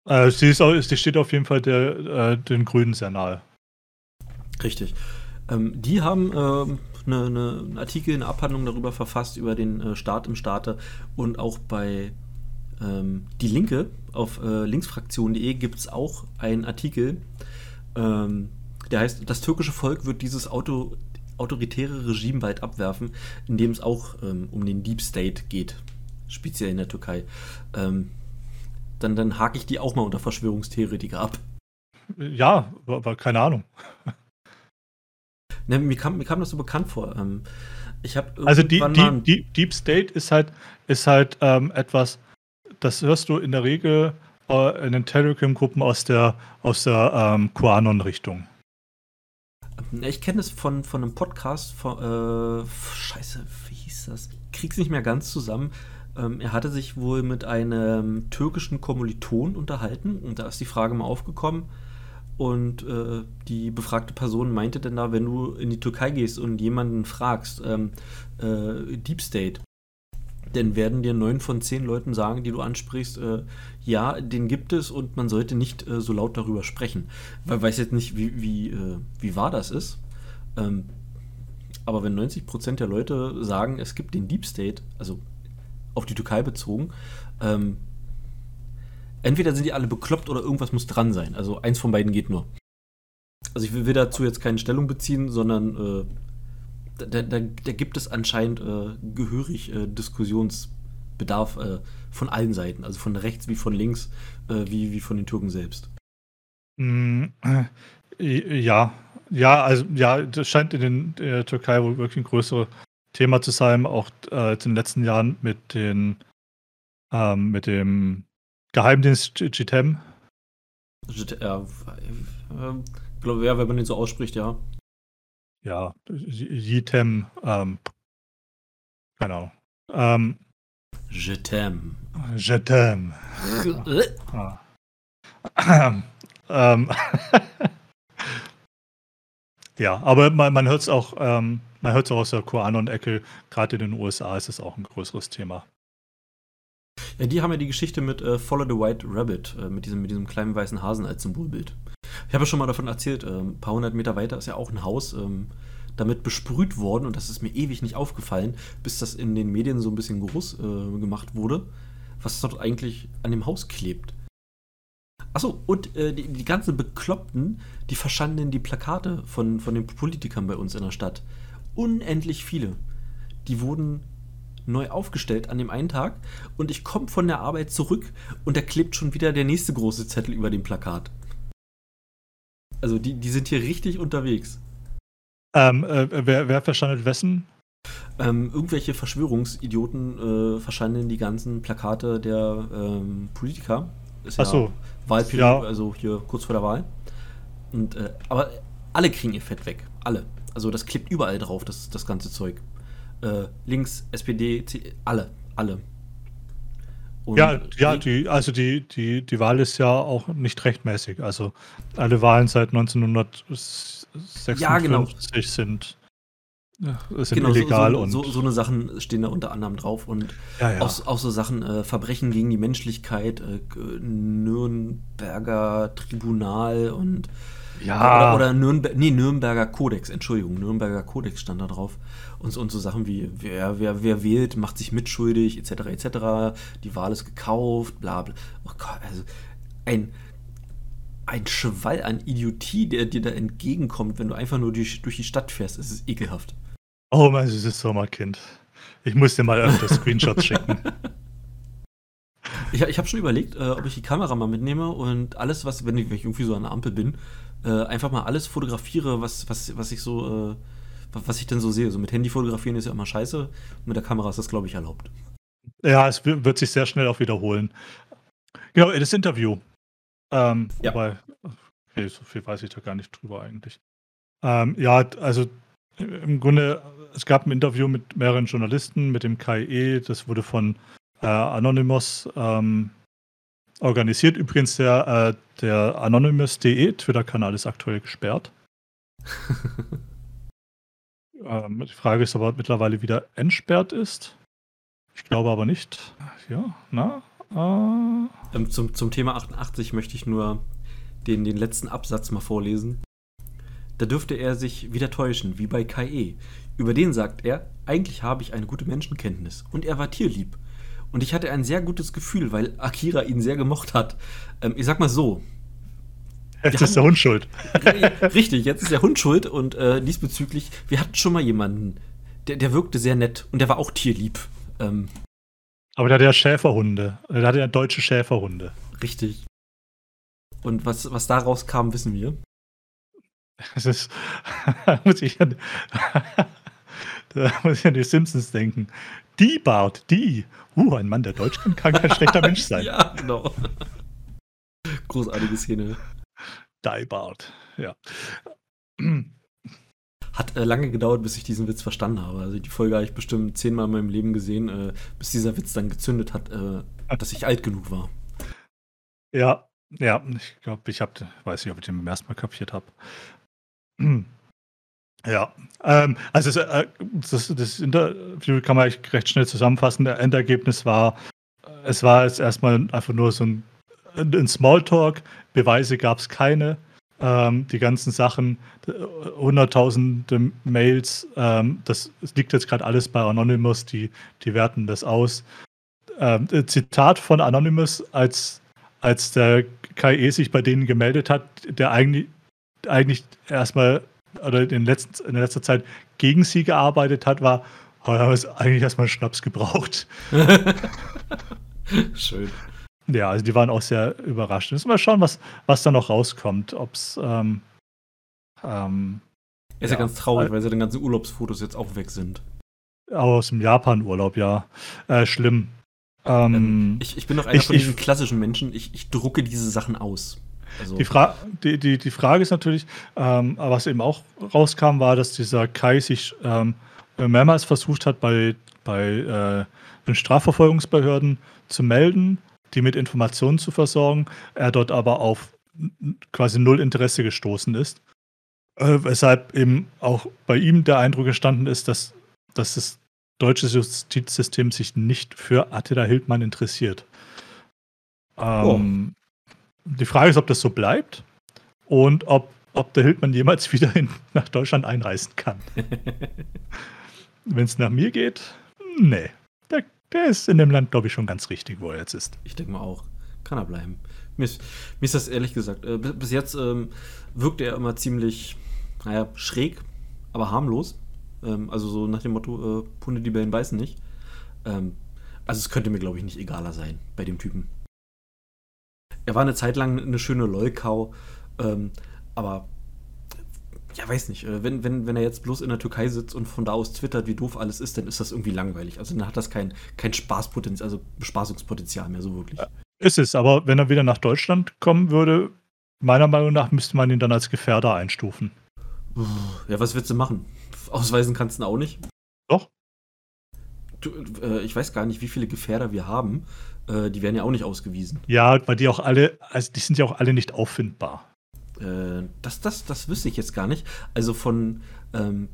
Äh, sie, ist auch, sie steht auf jeden Fall der, äh, den Grünen sehr nahe. Richtig. Ähm, die haben ähm, eine, ne, einen Artikel, eine Abhandlung darüber verfasst, über den Staat im Staate und auch bei ähm, Die Linke auf äh, linksfraktion.de gibt es auch einen Artikel, ähm, der heißt, das türkische Volk wird dieses Auto, autoritäre Regime bald abwerfen, in dem es auch ähm, um den Deep State geht, speziell in der Türkei. Ähm, dann, dann hake ich die auch mal unter Verschwörungstheoretiker ab. Ja, aber keine Ahnung. Ne, mir, kam, mir kam das so bekannt vor. Ähm, ich also die, die, die, Deep State ist halt, ist halt ähm, etwas, das hörst du in der Regel äh, in den Telegram-Gruppen aus der, aus der ähm, QAnon-Richtung. Ich kenne es von, von einem Podcast von, äh, scheiße, wie hieß das? Ich krieg's nicht mehr ganz zusammen. Ähm, er hatte sich wohl mit einem türkischen Kommiliton unterhalten und da ist die Frage mal aufgekommen. Und äh, die befragte Person meinte dann da, wenn du in die Türkei gehst und jemanden fragst, ähm, äh, Deep State, dann werden dir neun von zehn Leuten sagen, die du ansprichst, äh, ja, den gibt es und man sollte nicht äh, so laut darüber sprechen. Weil weiß jetzt nicht, wie, wie, äh, wie wahr das ist. Ähm, aber wenn 90% der Leute sagen, es gibt den Deep State, also auf die Türkei bezogen, ähm, entweder sind die alle bekloppt oder irgendwas muss dran sein. Also eins von beiden geht nur. Also ich will, will dazu jetzt keine Stellung beziehen, sondern äh, da, da, da, gibt es anscheinend äh, gehörig äh, Diskussionsbedarf äh, von allen Seiten, also von rechts wie von links, äh, wie, wie von den Türken selbst. Mm, äh, ja, ja, also ja, das scheint in, den, in der Türkei wohl wirklich ein größeres Thema zu sein, auch äh, in den letzten Jahren mit den ähm, mit dem Geheimdienst GTEM. Ja, äh, glaube ja, wenn man den so ausspricht, ja. Ja, GTEM, ähm, keine Ahnung. Ähm, Je t'aime. Je t'aime. Ah. ähm, ja, aber man, man hört es auch, ähm, man hört es auch aus der QAnon-Ecke, gerade in den USA ist es auch ein größeres Thema. Ja, die haben ja die Geschichte mit äh, Follow the White Rabbit, äh, mit, diesem, mit diesem kleinen weißen Hasen als Symbolbild. Ich habe ja schon mal davon erzählt, äh, ein paar hundert Meter weiter ist ja auch ein Haus ähm, damit besprüht worden und das ist mir ewig nicht aufgefallen, bis das in den Medien so ein bisschen groß äh, gemacht wurde, was dort eigentlich an dem Haus klebt. Achso, und äh, die, die ganzen Bekloppten, die verschanden die Plakate von, von den Politikern bei uns in der Stadt. Unendlich viele. Die wurden neu aufgestellt an dem einen Tag und ich komme von der Arbeit zurück und da klebt schon wieder der nächste große Zettel über dem Plakat. Also die, die sind hier richtig unterwegs. Ähm, äh, wer, wer verschandelt wessen? Ähm, irgendwelche Verschwörungsidioten äh, verschandeln die ganzen Plakate der ähm, Politiker. Ist Ach so. Ja Wahlperiode, ja. also hier kurz vor der Wahl. Und, äh, aber alle kriegen ihr Fett weg. Alle. Also das klebt überall drauf, das, das ganze Zeug. Äh, links, SPD, C, alle. Alle. Und ja, ja die, also die, die, die Wahl ist ja auch nicht rechtmäßig. Also alle Wahlen seit 1956 ja, genau. sind ist genau, illegal so, so, und so, so, eine Sachen stehen da unter anderem drauf und ja, ja. Auch, auch, so Sachen äh, Verbrechen gegen die Menschlichkeit, äh, Nürnberger Tribunal und ja oder, oder Nürnber nee, Nürnberger Kodex, Entschuldigung, Nürnberger Kodex stand da drauf und, und so Sachen wie wer, wer, wer wählt, macht sich mitschuldig etc. etc. Die Wahl ist gekauft, bla bla. Oh Gott, also ein ein Schwall an Idiotie, der dir da entgegenkommt, wenn du einfach nur durch, durch die Stadt fährst. Es ist ekelhaft. Oh mein süßes Sommerkind. Ich muss dir mal öfter Screenshots schicken. Ich, ich habe schon überlegt, äh, ob ich die Kamera mal mitnehme und alles, was, wenn ich, wenn ich irgendwie so an der Ampel bin, äh, einfach mal alles fotografiere, was, was, was ich so, äh, was ich denn so sehe. So mit Handy fotografieren ist ja immer scheiße. Mit der Kamera ist das, glaube ich, erlaubt. Ja, es wird sich sehr schnell auch wiederholen. Genau, das Interview. Ähm, ja. Wobei, okay, so viel weiß ich da gar nicht drüber eigentlich. Ähm, ja, also im Grunde, es gab ein Interview mit mehreren Journalisten, mit dem KIE, das wurde von äh, Anonymous ähm, organisiert. Übrigens, der, äh, der Anonymous.de Twitter-Kanal ist aktuell gesperrt. ähm, die Frage ist, ob er mittlerweile wieder entsperrt ist. Ich glaube aber nicht. Ja, na? Äh. Ähm, zum, zum Thema 88 möchte ich nur den, den letzten Absatz mal vorlesen. Da dürfte er sich wieder täuschen, wie bei Kai. Über den sagt er, eigentlich habe ich eine gute Menschenkenntnis und er war tierlieb. Und ich hatte ein sehr gutes Gefühl, weil Akira ihn sehr gemocht hat. Ähm, ich sag mal so. Jetzt ist der Hund schuld. Richtig, jetzt ist der Hund schuld und äh, diesbezüglich, wir hatten schon mal jemanden, der, der wirkte sehr nett und der war auch tierlieb. Ähm, Aber der hatte ja Schäferhunde. Der hatte ja deutsche Schäferhunde. Richtig. Und was, was daraus kam, wissen wir. Es ist, muss ich an, da muss ich an die Simpsons denken. Die Bart, die. Uh, ein Mann, der Deutsch kann, kann kein schlechter Mensch sein. ja, genau. Großartige Szene. Die Bart, ja. Hat äh, lange gedauert, bis ich diesen Witz verstanden habe. Also die Folge habe ich bestimmt zehnmal in meinem Leben gesehen, äh, bis dieser Witz dann gezündet hat, äh, dass ich alt genug war. Ja, ja, ich glaube, ich habe, weiß nicht, ob ich den beim ersten Mal kapiert habe. Ja, ähm, also äh, das, das, Interview kann man recht schnell zusammenfassen. Der Endergebnis war, es war jetzt erstmal einfach nur so ein, ein Smalltalk. Beweise gab es keine. Ähm, die ganzen Sachen, hunderttausende Mails, ähm, das, das, liegt jetzt gerade alles bei Anonymous, die, die werten das aus. Ähm, Zitat von Anonymous, als, als der KE sich bei denen gemeldet hat, der eigentlich eigentlich erstmal oder in, letzten, in letzter Zeit gegen sie gearbeitet hat, war, oh, haben wir eigentlich erstmal Schnaps gebraucht. Schön. Ja, also die waren auch sehr überrascht. Müssen wir schauen, was, was da noch rauskommt. Ob es ähm, Ähm, ist ja, ja, ganz traurig, weil seine ganzen Urlaubsfotos jetzt auch weg sind. Aus dem Japan-Urlaub, ja. Äh, schlimm. Ähm, ähm, ich, ich, bin doch einer ich, von diesen ich, klassischen Menschen, ich, ich drucke diese Sachen aus. Also die, Fra die, die, die Frage ist natürlich, ähm, was eben auch rauskam, war, dass dieser Kai sich ähm, mehrmals versucht hat, bei, bei äh, den Strafverfolgungsbehörden zu melden, die mit Informationen zu versorgen, er dort aber auf quasi null Interesse gestoßen ist. Äh, weshalb eben auch bei ihm der Eindruck entstanden ist, dass, dass das deutsche Justizsystem sich nicht für Attila Hildmann interessiert. Ähm, oh. Die Frage ist, ob das so bleibt und ob, ob der Hildmann jemals wieder in, nach Deutschland einreisen kann. Wenn es nach mir geht, nee. Der, der ist in dem Land, glaube ich, schon ganz richtig, wo er jetzt ist. Ich denke mal auch. Kann er bleiben. Mir ist, mir ist das ehrlich gesagt, äh, bis jetzt ähm, wirkt er immer ziemlich, naja, schräg, aber harmlos. Ähm, also so nach dem Motto, äh, Hunde, die Bällen beißen nicht. Ähm, also es könnte mir, glaube ich, nicht egaler sein bei dem Typen. Er war eine Zeit lang eine schöne Lolkau, ähm, aber ja, weiß nicht, äh, wenn, wenn, wenn er jetzt bloß in der Türkei sitzt und von da aus twittert, wie doof alles ist, dann ist das irgendwie langweilig. Also dann hat das kein, kein Spaßpotenzial, also Bespaßungspotenzial mehr so wirklich. Ist es, aber wenn er wieder nach Deutschland kommen würde, meiner Meinung nach müsste man ihn dann als Gefährder einstufen. Ja, was willst du machen? Ausweisen kannst du auch nicht. Doch. Du, äh, ich weiß gar nicht, wie viele Gefährder wir haben. Äh, die werden ja auch nicht ausgewiesen. Ja, weil die auch alle, also die sind ja auch alle nicht auffindbar. Äh, das, das, das wüsste ich jetzt gar nicht. Also von, ähm,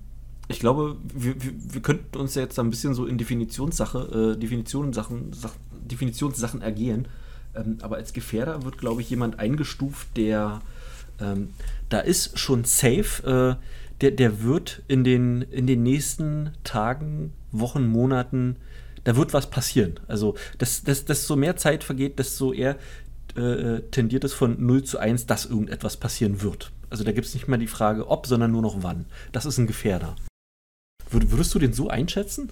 ich glaube, wir, wir, wir, könnten uns ja jetzt ein bisschen so in Definitionssache, äh, Definitionssachen, Sach, Definitionssachen ergehen. Ähm, aber als Gefährder wird, glaube ich, jemand eingestuft, der ähm, da ist schon safe. Äh, der, der wird in den, in den nächsten Tagen, Wochen, Monaten, da wird was passieren. Also, dass, dass, desto mehr Zeit vergeht, desto eher äh, tendiert es von 0 zu 1, dass irgendetwas passieren wird. Also da gibt es nicht mehr die Frage, ob, sondern nur noch wann. Das ist ein Gefährder. Würd, würdest du den so einschätzen?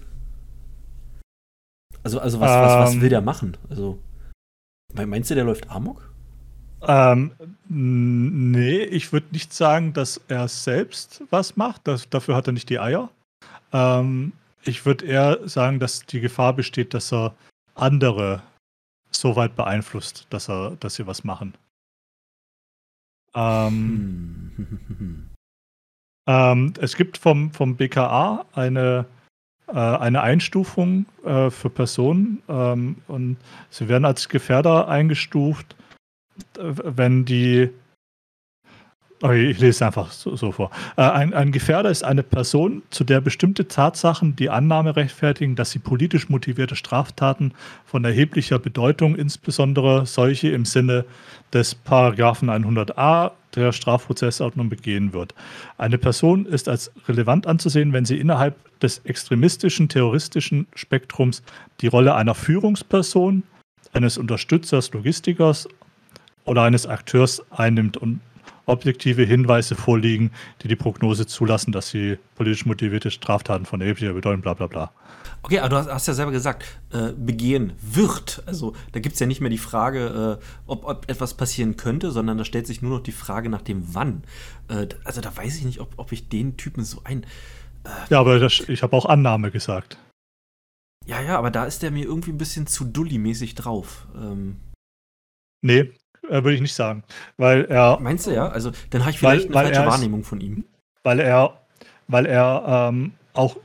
Also, also was, ähm, was, was will der ähm. machen? Also, meinst du, der läuft Amok? Ähm, nee, ich würde nicht sagen, dass er selbst was macht. Das, dafür hat er nicht die Eier. Ähm, ich würde eher sagen, dass die Gefahr besteht, dass er andere so weit beeinflusst, dass er, dass sie was machen. Ähm, ähm, es gibt vom, vom BKA eine, äh, eine Einstufung äh, für Personen ähm, und sie werden als Gefährder eingestuft, wenn die Okay, ich lese einfach so, so vor. Äh, ein, ein, Gefährder ist eine Person, zu der bestimmte Tatsachen die Annahme rechtfertigen, dass sie politisch motivierte Straftaten von erheblicher Bedeutung, insbesondere solche im Sinne des Paragraphen 100a der Strafprozessordnung begehen wird. Eine Person ist als relevant anzusehen, wenn sie innerhalb des extremistischen, terroristischen Spektrums die Rolle einer Führungsperson, eines Unterstützers, Logistikers oder eines Akteurs einnimmt und objektive Hinweise vorliegen, die die Prognose zulassen, dass sie politisch motivierte Straftaten von erheblicher Bedeutung, bla bla bla. Okay, aber du hast, hast ja selber gesagt, äh, begehen wird. Also da gibt es ja nicht mehr die Frage, äh, ob, ob, etwas passieren könnte, sondern da stellt sich nur noch die Frage nach dem Wann. Äh, also da weiß ich nicht, ob, ob ich den Typen so ein. Äh, ja, aber das, ich habe auch Annahme gesagt. Ja, ja, aber da ist der mir irgendwie ein bisschen zu dulli-mäßig drauf. Ähm. Nee, äh, würde ich nicht sagen. Weil er. Meinst du ja? Also, dann habe ich vielleicht weil, eine falsche Wahrnehmung ist, von ihm. Weil er, weil er ähm, auch,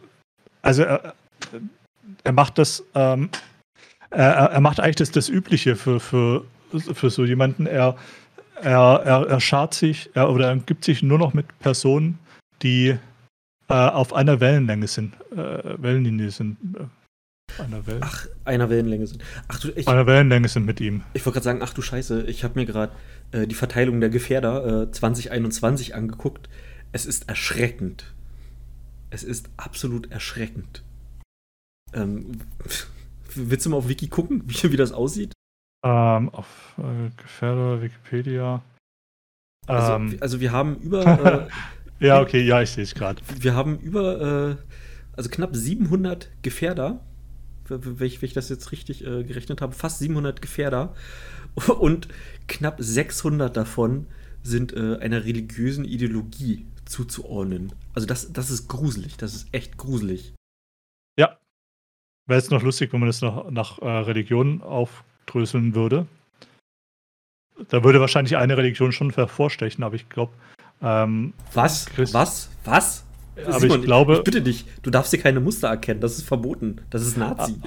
also er, er macht das, ähm, er, er macht eigentlich das, das Übliche für, für, für so jemanden. Er, er, er, er schart sich er, oder er gibt sich nur noch mit Personen, die äh, auf einer Wellenlänge sind, äh, Wellenlinie sind. Einer Wellen ach, einer Wellenlänge sind. Ach du, ich, einer Wellenlänge sind mit ihm. Ich wollte gerade sagen, ach du Scheiße, ich habe mir gerade äh, die Verteilung der Gefährder äh, 2021 angeguckt. Es ist erschreckend. Es ist absolut erschreckend. Ähm, willst du mal auf Wiki gucken, wie, wie das aussieht? Ähm, auf äh, Gefährder, Wikipedia. Also, ähm. also, wir haben über. Äh, ja, okay, ja, ich sehe es gerade. Wir haben über, äh, also knapp 700 Gefährder wenn ich, wenn ich das jetzt richtig äh, gerechnet habe, fast 700 Gefährder und knapp 600 davon sind äh, einer religiösen Ideologie zuzuordnen. Also das, das ist gruselig, das ist echt gruselig. Ja. Wäre es noch lustig, wenn man das noch nach äh, Religion aufdröseln würde. Da würde wahrscheinlich eine Religion schon hervorstechen, aber ich glaube. Ähm, Was? Christ Was? Was? Aber Simon, ich glaube. Ich, bitte dich, du darfst hier keine Muster erkennen, das ist verboten. Das ist Nazi.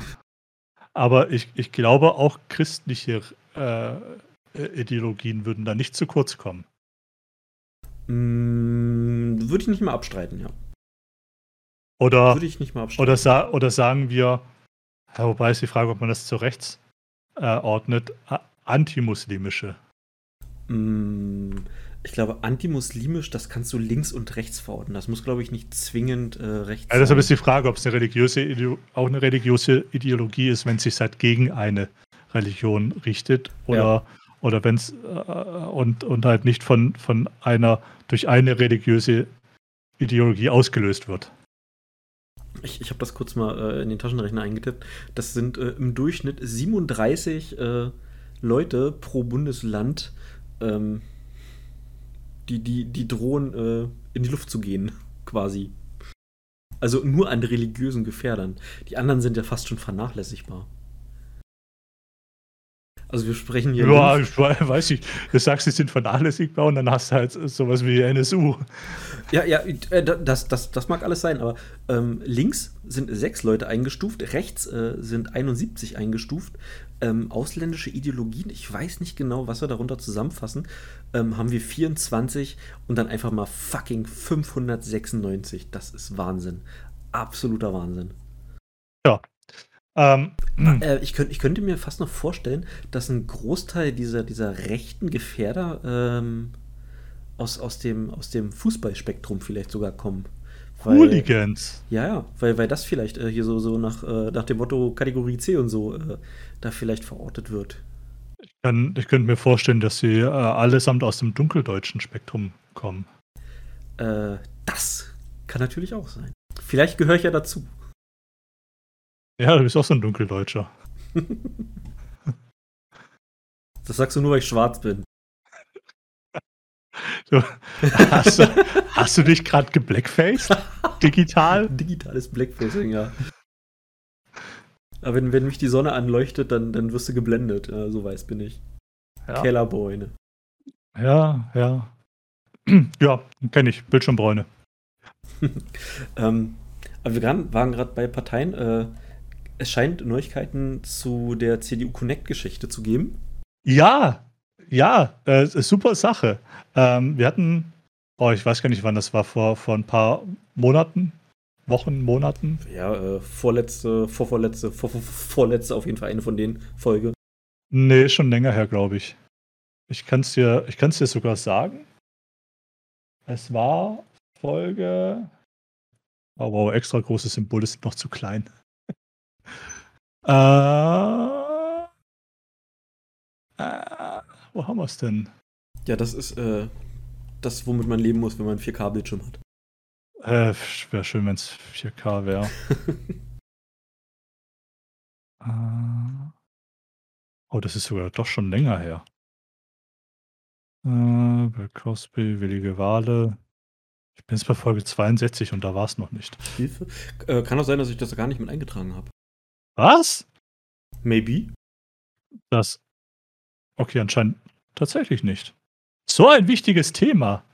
Aber ich, ich glaube, auch christliche äh, Ideologien würden da nicht zu kurz kommen. Mm, würde ich nicht mal abstreiten, ja. Oder, würde ich nicht mal abstreiten. Oder, sa oder sagen wir, ja, wobei ist die Frage, ob man das zu rechts äh, ordnet, antimuslimische. Mm, ich glaube, antimuslimisch, das kannst du links und rechts verordnen. Das muss, glaube ich, nicht zwingend äh, rechts ja, Deshalb ist die Frage, ob es eine religiöse auch eine religiöse Ideologie ist, wenn es sich halt gegen eine Religion richtet oder, ja. oder wenn es äh, und, und halt nicht von, von einer durch eine religiöse Ideologie ausgelöst wird. Ich, ich habe das kurz mal äh, in den Taschenrechner eingetippt. Das sind äh, im Durchschnitt 37 äh, Leute pro Bundesland, ähm, die, die, die drohen, äh, in die Luft zu gehen, quasi. Also nur an religiösen Gefährdern. Die anderen sind ja fast schon vernachlässigbar. Also wir sprechen hier. Ja, ich weiß nicht. Du sagst, sie sind vernachlässigbar und dann hast du halt sowas wie NSU. Ja, ja, äh, das, das, das mag alles sein, aber ähm, links sind sechs Leute eingestuft, rechts äh, sind 71 eingestuft. Ähm, ausländische Ideologien, ich weiß nicht genau, was wir darunter zusammenfassen, ähm, haben wir 24 und dann einfach mal fucking 596. Das ist Wahnsinn. Absoluter Wahnsinn. Ja, ähm, äh, ich, könnt, ich könnte mir fast noch vorstellen, dass ein Großteil dieser, dieser rechten Gefährder ähm, aus, aus, dem, aus dem Fußballspektrum vielleicht sogar kommen. Weil, Hooligans. Ja, ja, weil, weil das vielleicht äh, hier so, so nach, äh, nach dem Motto Kategorie C und so äh, da vielleicht verortet wird. Ich, kann, ich könnte mir vorstellen, dass sie äh, allesamt aus dem dunkeldeutschen Spektrum kommen. Äh, das kann natürlich auch sein. Vielleicht gehöre ich ja dazu. Ja, du bist auch so ein Dunkeldeutscher. das sagst du nur, weil ich schwarz bin. Du, hast, du, hast, du dich gerade geblackfaced? Digital? Digitales Blackfacing, ja. Aber wenn, wenn mich die Sonne anleuchtet, dann, dann wirst du geblendet. Ja, so weiß bin ich. Ja. Kellerboy, ne? Ja, ja. Ja, kenne ich. Bildschirmbräune. ähm, aber wir waren gerade bei Parteien. Äh, es scheint Neuigkeiten zu der CDU-Connect-Geschichte zu geben. Ja, ja, äh, super Sache. Ähm, wir hatten, oh, ich weiß gar nicht, wann das war, vor, vor ein paar Monaten, Wochen, Monaten. Ja, äh, vorletzte, vorvorletzte, vor, vor, vorletzte auf jeden Fall eine von den Folge. Nee, schon länger her, glaube ich. Ich kann es dir, dir sogar sagen. Es war Folge. Oh, wow, extra großes Symbol, das ist noch zu klein. Äh, äh, wo haben wir es denn? Ja, das ist äh, das, womit man leben muss, wenn man 4K-Bildschirm hat. Äh, wäre schön, wenn es 4K wäre. äh, oh, das ist sogar doch schon länger her. Äh, Bill Crosby, Willige Wale. Ich bin jetzt bei Folge 62 und da war es noch nicht. Hilfe? Äh, kann auch sein, dass ich das gar nicht mit eingetragen habe. Was? Maybe. Das. Okay, anscheinend tatsächlich nicht. So ein wichtiges Thema.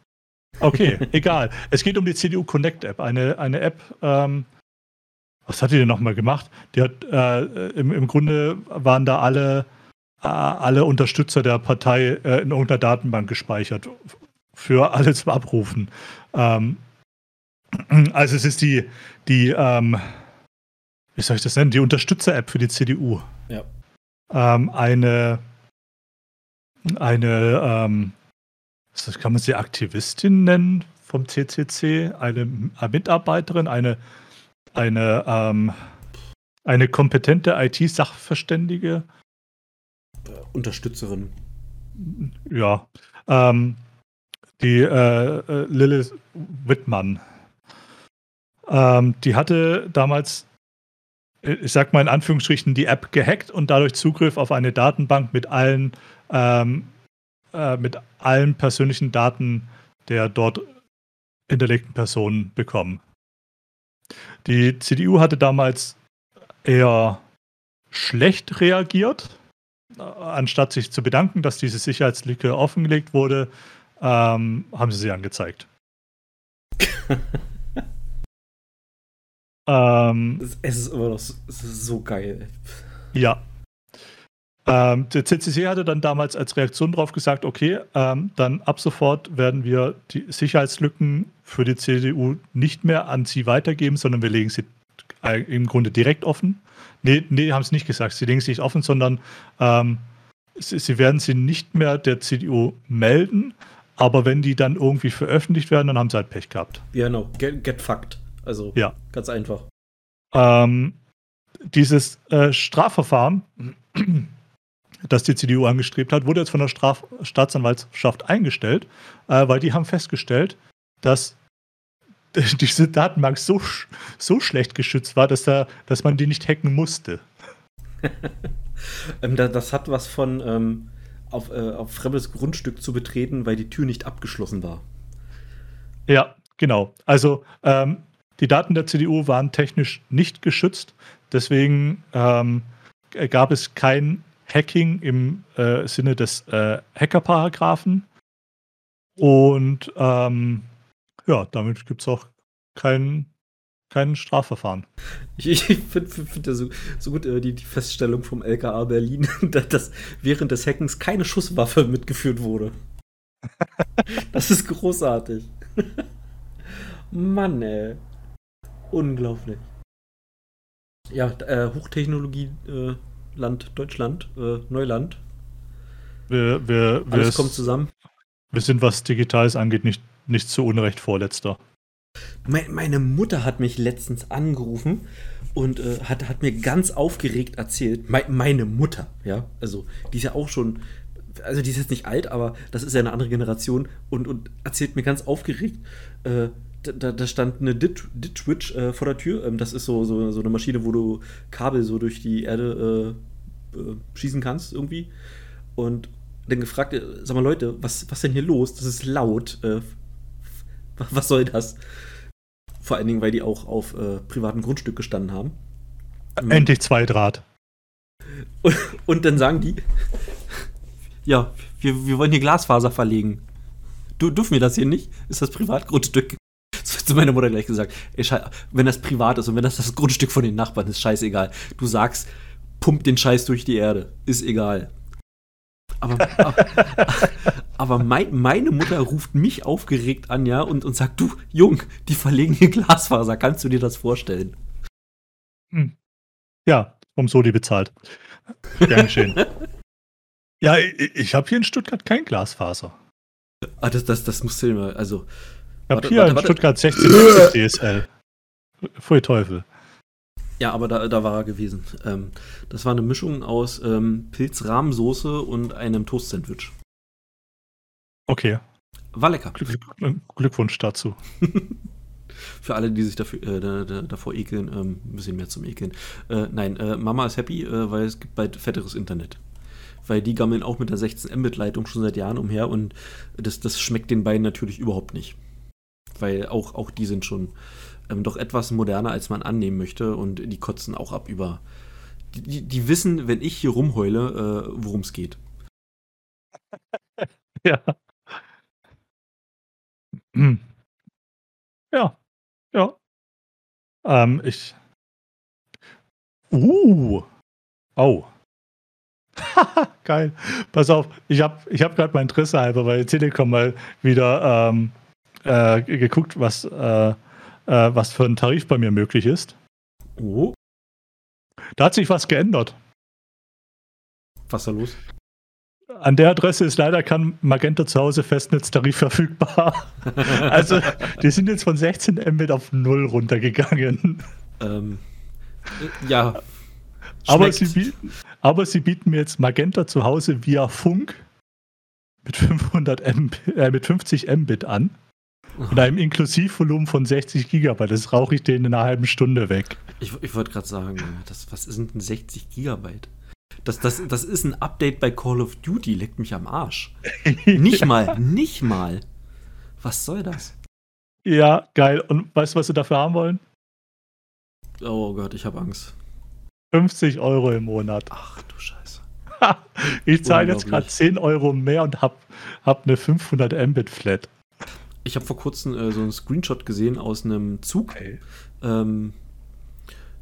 Okay, egal. Es geht um die CDU Connect App. Eine, eine App, ähm, was hat die denn nochmal gemacht? Die hat, äh, im, im Grunde waren da alle, äh, alle Unterstützer der Partei äh, in irgendeiner Datenbank gespeichert. Für alle zum Abrufen. Ähm, also es ist die, die, ähm, wie soll ich das nennen, die Unterstützer-App für die CDU. Ja. Ähm, eine, eine, ähm, kann man sie Aktivistin nennen vom CCC, eine Mitarbeiterin, eine, eine, ähm, eine kompetente IT-Sachverständige. Unterstützerin. Ja. Ähm, die äh, äh Lilith Wittmann. Ähm, die hatte damals ich sag mal in Anführungsstrichen, die App gehackt und dadurch Zugriff auf eine Datenbank mit allen ähm, äh, mit allen persönlichen Daten der dort hinterlegten Personen bekommen. Die CDU hatte damals eher schlecht reagiert. Anstatt sich zu bedanken, dass diese Sicherheitslücke offengelegt wurde, ähm, haben sie sie angezeigt. ähm, es ist immer noch so, so geil. Ja. Ähm, der CCC hatte dann damals als Reaktion darauf gesagt, okay, ähm, dann ab sofort werden wir die Sicherheitslücken für die CDU nicht mehr an sie weitergeben, sondern wir legen sie äh, im Grunde direkt offen. Nee, nee, haben es nicht gesagt. Sie legen sie nicht offen, sondern ähm, sie, sie, werden sie nicht mehr der CDU melden, aber wenn die dann irgendwie veröffentlicht werden, dann haben sie halt Pech gehabt. Ja, genau. Get, get fucked. Also ja. ganz einfach. Ähm, dieses äh, Strafverfahren, das die CDU angestrebt hat, wurde jetzt von der Straf Staatsanwaltschaft eingestellt, äh, weil die haben festgestellt, dass diese Datenbank so, so schlecht geschützt war, dass, da, dass man die nicht hacken musste. ähm, das hat was von ähm, auf, äh, auf fremdes Grundstück zu betreten, weil die Tür nicht abgeschlossen war. Ja, genau. Also ähm, die Daten der CDU waren technisch nicht geschützt. Deswegen ähm, gab es kein Hacking im äh, Sinne des äh, Hacker-Paragraphen. Und ähm, ja, damit gibt es auch kein, kein Strafverfahren. Ich, ich finde find, so, so gut äh, die, die, Feststellung vom LKA Berlin, dass während des Hackens keine Schusswaffe mitgeführt wurde. das ist großartig. Mann, ey. Unglaublich. Ja, äh, Hochtechnologie-Land äh, Deutschland, äh, Neuland. Wir, wir, Alles kommt zusammen. Wir sind, was Digitales angeht, nicht, nicht zu Unrecht Vorletzter. Meine Mutter hat mich letztens angerufen und äh, hat, hat mir ganz aufgeregt erzählt, me meine Mutter, ja, also die ist ja auch schon, also die ist jetzt nicht alt, aber das ist ja eine andere Generation und, und erzählt mir ganz aufgeregt, äh, da, da, stand eine Ditwitch äh, vor der Tür. Ähm, das ist so, so, so eine Maschine, wo du Kabel so durch die Erde äh, äh, schießen kannst irgendwie. Und dann gefragt, äh, sag mal Leute, was, was denn hier los? Das ist laut. Äh, was soll das? Vor allen Dingen, weil die auch auf äh, privatem Grundstück gestanden haben. Endlich zwei Draht. Und, und dann sagen die, ja, wir, wir wollen hier Glasfaser verlegen. Du, dürfen wir das hier nicht? Ist das Privatgrundstück? Zu meiner Mutter gleich gesagt, ey, wenn das privat ist und wenn das das Grundstück von den Nachbarn ist, scheißegal. Du sagst, pump den Scheiß durch die Erde. Ist egal. Aber, aber, aber mein, meine Mutter ruft mich aufgeregt an, ja, und, und sagt, du, Jung, die verlegen hier Glasfaser. Kannst du dir das vorstellen? Hm. Ja, um so die bezahlt. Gern geschehen. ja, ich, ich habe hier in Stuttgart kein Glasfaser. Ah, das, das, das musst du immer, also ich habe hier warte, in warte. Stuttgart 16 DSL. Pfui Teufel. Ja, aber da, da war er gewesen. Ähm, das war eine Mischung aus ähm, Pilzrahmsoße und einem Toast-Sandwich. Okay. War lecker. Glück, Glückwunsch dazu. Für alle, die sich dafür, äh, da, da, davor ekeln, ähm, ein bisschen mehr zum Ekeln. Äh, nein, äh, Mama ist happy, äh, weil es gibt bald fetteres Internet. Weil die gammeln auch mit der 16 Mbit-Leitung schon seit Jahren umher und das, das schmeckt den beiden natürlich überhaupt nicht weil auch, auch die sind schon ähm, doch etwas moderner, als man annehmen möchte und die kotzen auch ab über. Die, die wissen, wenn ich hier rumheule, äh, worum es geht. ja. Ja. Ja. Ähm, ich. Uh. Oh. Geil. Pass auf, ich habe ich hab gerade mein Interesse halber bei Telekom mal wieder ähm, äh, geguckt, was, äh, äh, was für ein Tarif bei mir möglich ist. Oh. Da hat sich was geändert. Was ist da los? An der Adresse ist leider kein Magenta zu Hause Festnetztarif verfügbar. also, die sind jetzt von 16 Mbit auf 0 runtergegangen. Ähm, ja. Aber sie, bieten, aber sie bieten mir jetzt Magenta zu Hause via Funk mit 500 Mbit, äh, mit 50 Mbit an. Und einem Inklusivvolumen von 60 Gigabyte. Das rauche ich den in einer halben Stunde weg. Ich, ich wollte gerade sagen, das, was sind denn 60 Gigabyte? Das, das, das ist ein Update bei Call of Duty, leckt mich am Arsch. nicht mal, nicht mal. Was soll das? Ja, geil. Und weißt du, was sie dafür haben wollen? Oh Gott, ich habe Angst. 50 Euro im Monat. Ach du Scheiße. ich zahle jetzt gerade 10 Euro mehr und habe hab eine 500 Mbit Flat. Ich habe vor kurzem äh, so einen Screenshot gesehen aus einem Zug. Okay. Ähm,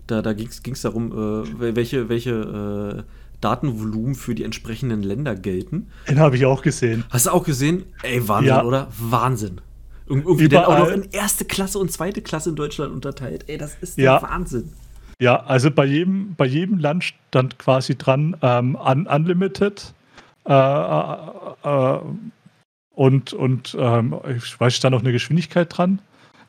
da da ging es darum, äh, welche, welche äh, Datenvolumen für die entsprechenden Länder gelten. Den habe ich auch gesehen. Hast du auch gesehen? Ey, Wahnsinn, ja. oder? Wahnsinn. Irgendwie dann auch noch in erste Klasse und zweite Klasse in Deutschland unterteilt. Ey, das ist ja. der Wahnsinn. Ja, also bei jedem, bei jedem Land stand quasi dran ähm, un Unlimited äh, äh, äh, und, und ähm, ich weiß, stand noch eine Geschwindigkeit dran.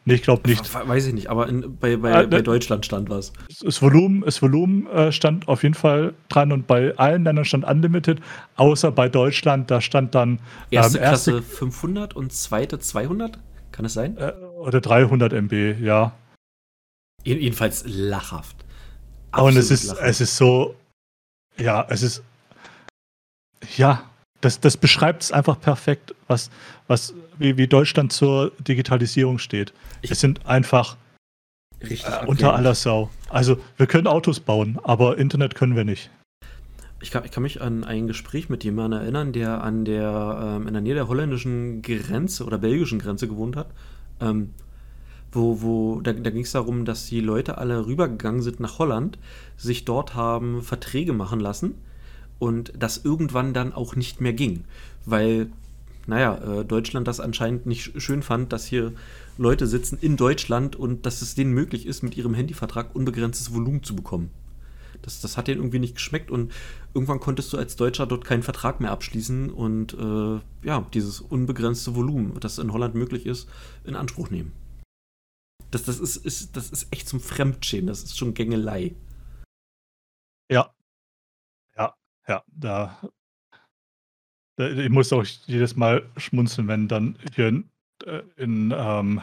Nee, ich glaube nicht. Weiß ich nicht, aber in, bei, bei, äh, bei, Deutschland stand was. Das Volumen, das Volumen äh, stand auf jeden Fall dran und bei allen Ländern stand Unlimited, außer bei Deutschland, da stand dann. Ähm, erste Klasse 500 und zweite 200? Kann es sein? Äh, oder 300 MB, ja. Jedenfalls lachhaft. Absolut und es ist, lachhaft. es ist so. Ja, es ist. Ja, das, das beschreibt es einfach perfekt, was, was, wie, wie Deutschland zur Digitalisierung steht. Ich es sind einfach äh, unter aller Sau. Also wir können Autos bauen, aber Internet können wir nicht. Ich kann, ich kann mich an ein Gespräch mit jemandem erinnern, der an der, ähm, in der Nähe der holländischen Grenze oder belgischen Grenze gewohnt hat. Ähm, wo, wo, da, da ging es darum, dass die Leute alle rübergegangen sind nach Holland, sich dort haben Verträge machen lassen und das irgendwann dann auch nicht mehr ging, weil, naja, äh, Deutschland das anscheinend nicht schön fand, dass hier Leute sitzen in Deutschland und dass es denen möglich ist, mit ihrem Handyvertrag unbegrenztes Volumen zu bekommen. Das, das hat denen irgendwie nicht geschmeckt und irgendwann konntest du als Deutscher dort keinen Vertrag mehr abschließen und äh, ja, dieses unbegrenzte Volumen, das in Holland möglich ist, in Anspruch nehmen. Das, das, ist, ist, das ist echt zum Fremdschämen, das ist schon Gängelei. Ja, ja, da, da, ich muss auch jedes Mal schmunzeln, wenn dann hier in, äh, in ähm,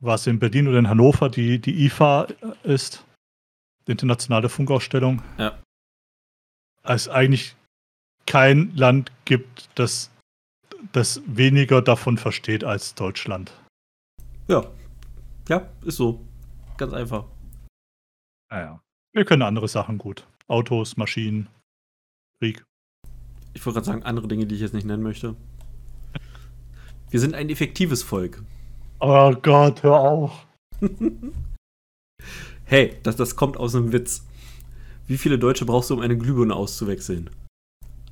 was in Berlin oder in Hannover die, die IFA ist, die internationale Funkausstellung. Ja. Es eigentlich kein Land gibt, das, das weniger davon versteht als Deutschland. Ja. Ja, ist so. Ganz einfach. Naja. Wir können andere Sachen gut. Autos, Maschinen. Krieg. Ich wollte gerade sagen, andere Dinge, die ich jetzt nicht nennen möchte. Wir sind ein effektives Volk. Oh Gott, hör auf. hey, das, das kommt aus einem Witz. Wie viele Deutsche brauchst du, um eine Glühbirne auszuwechseln?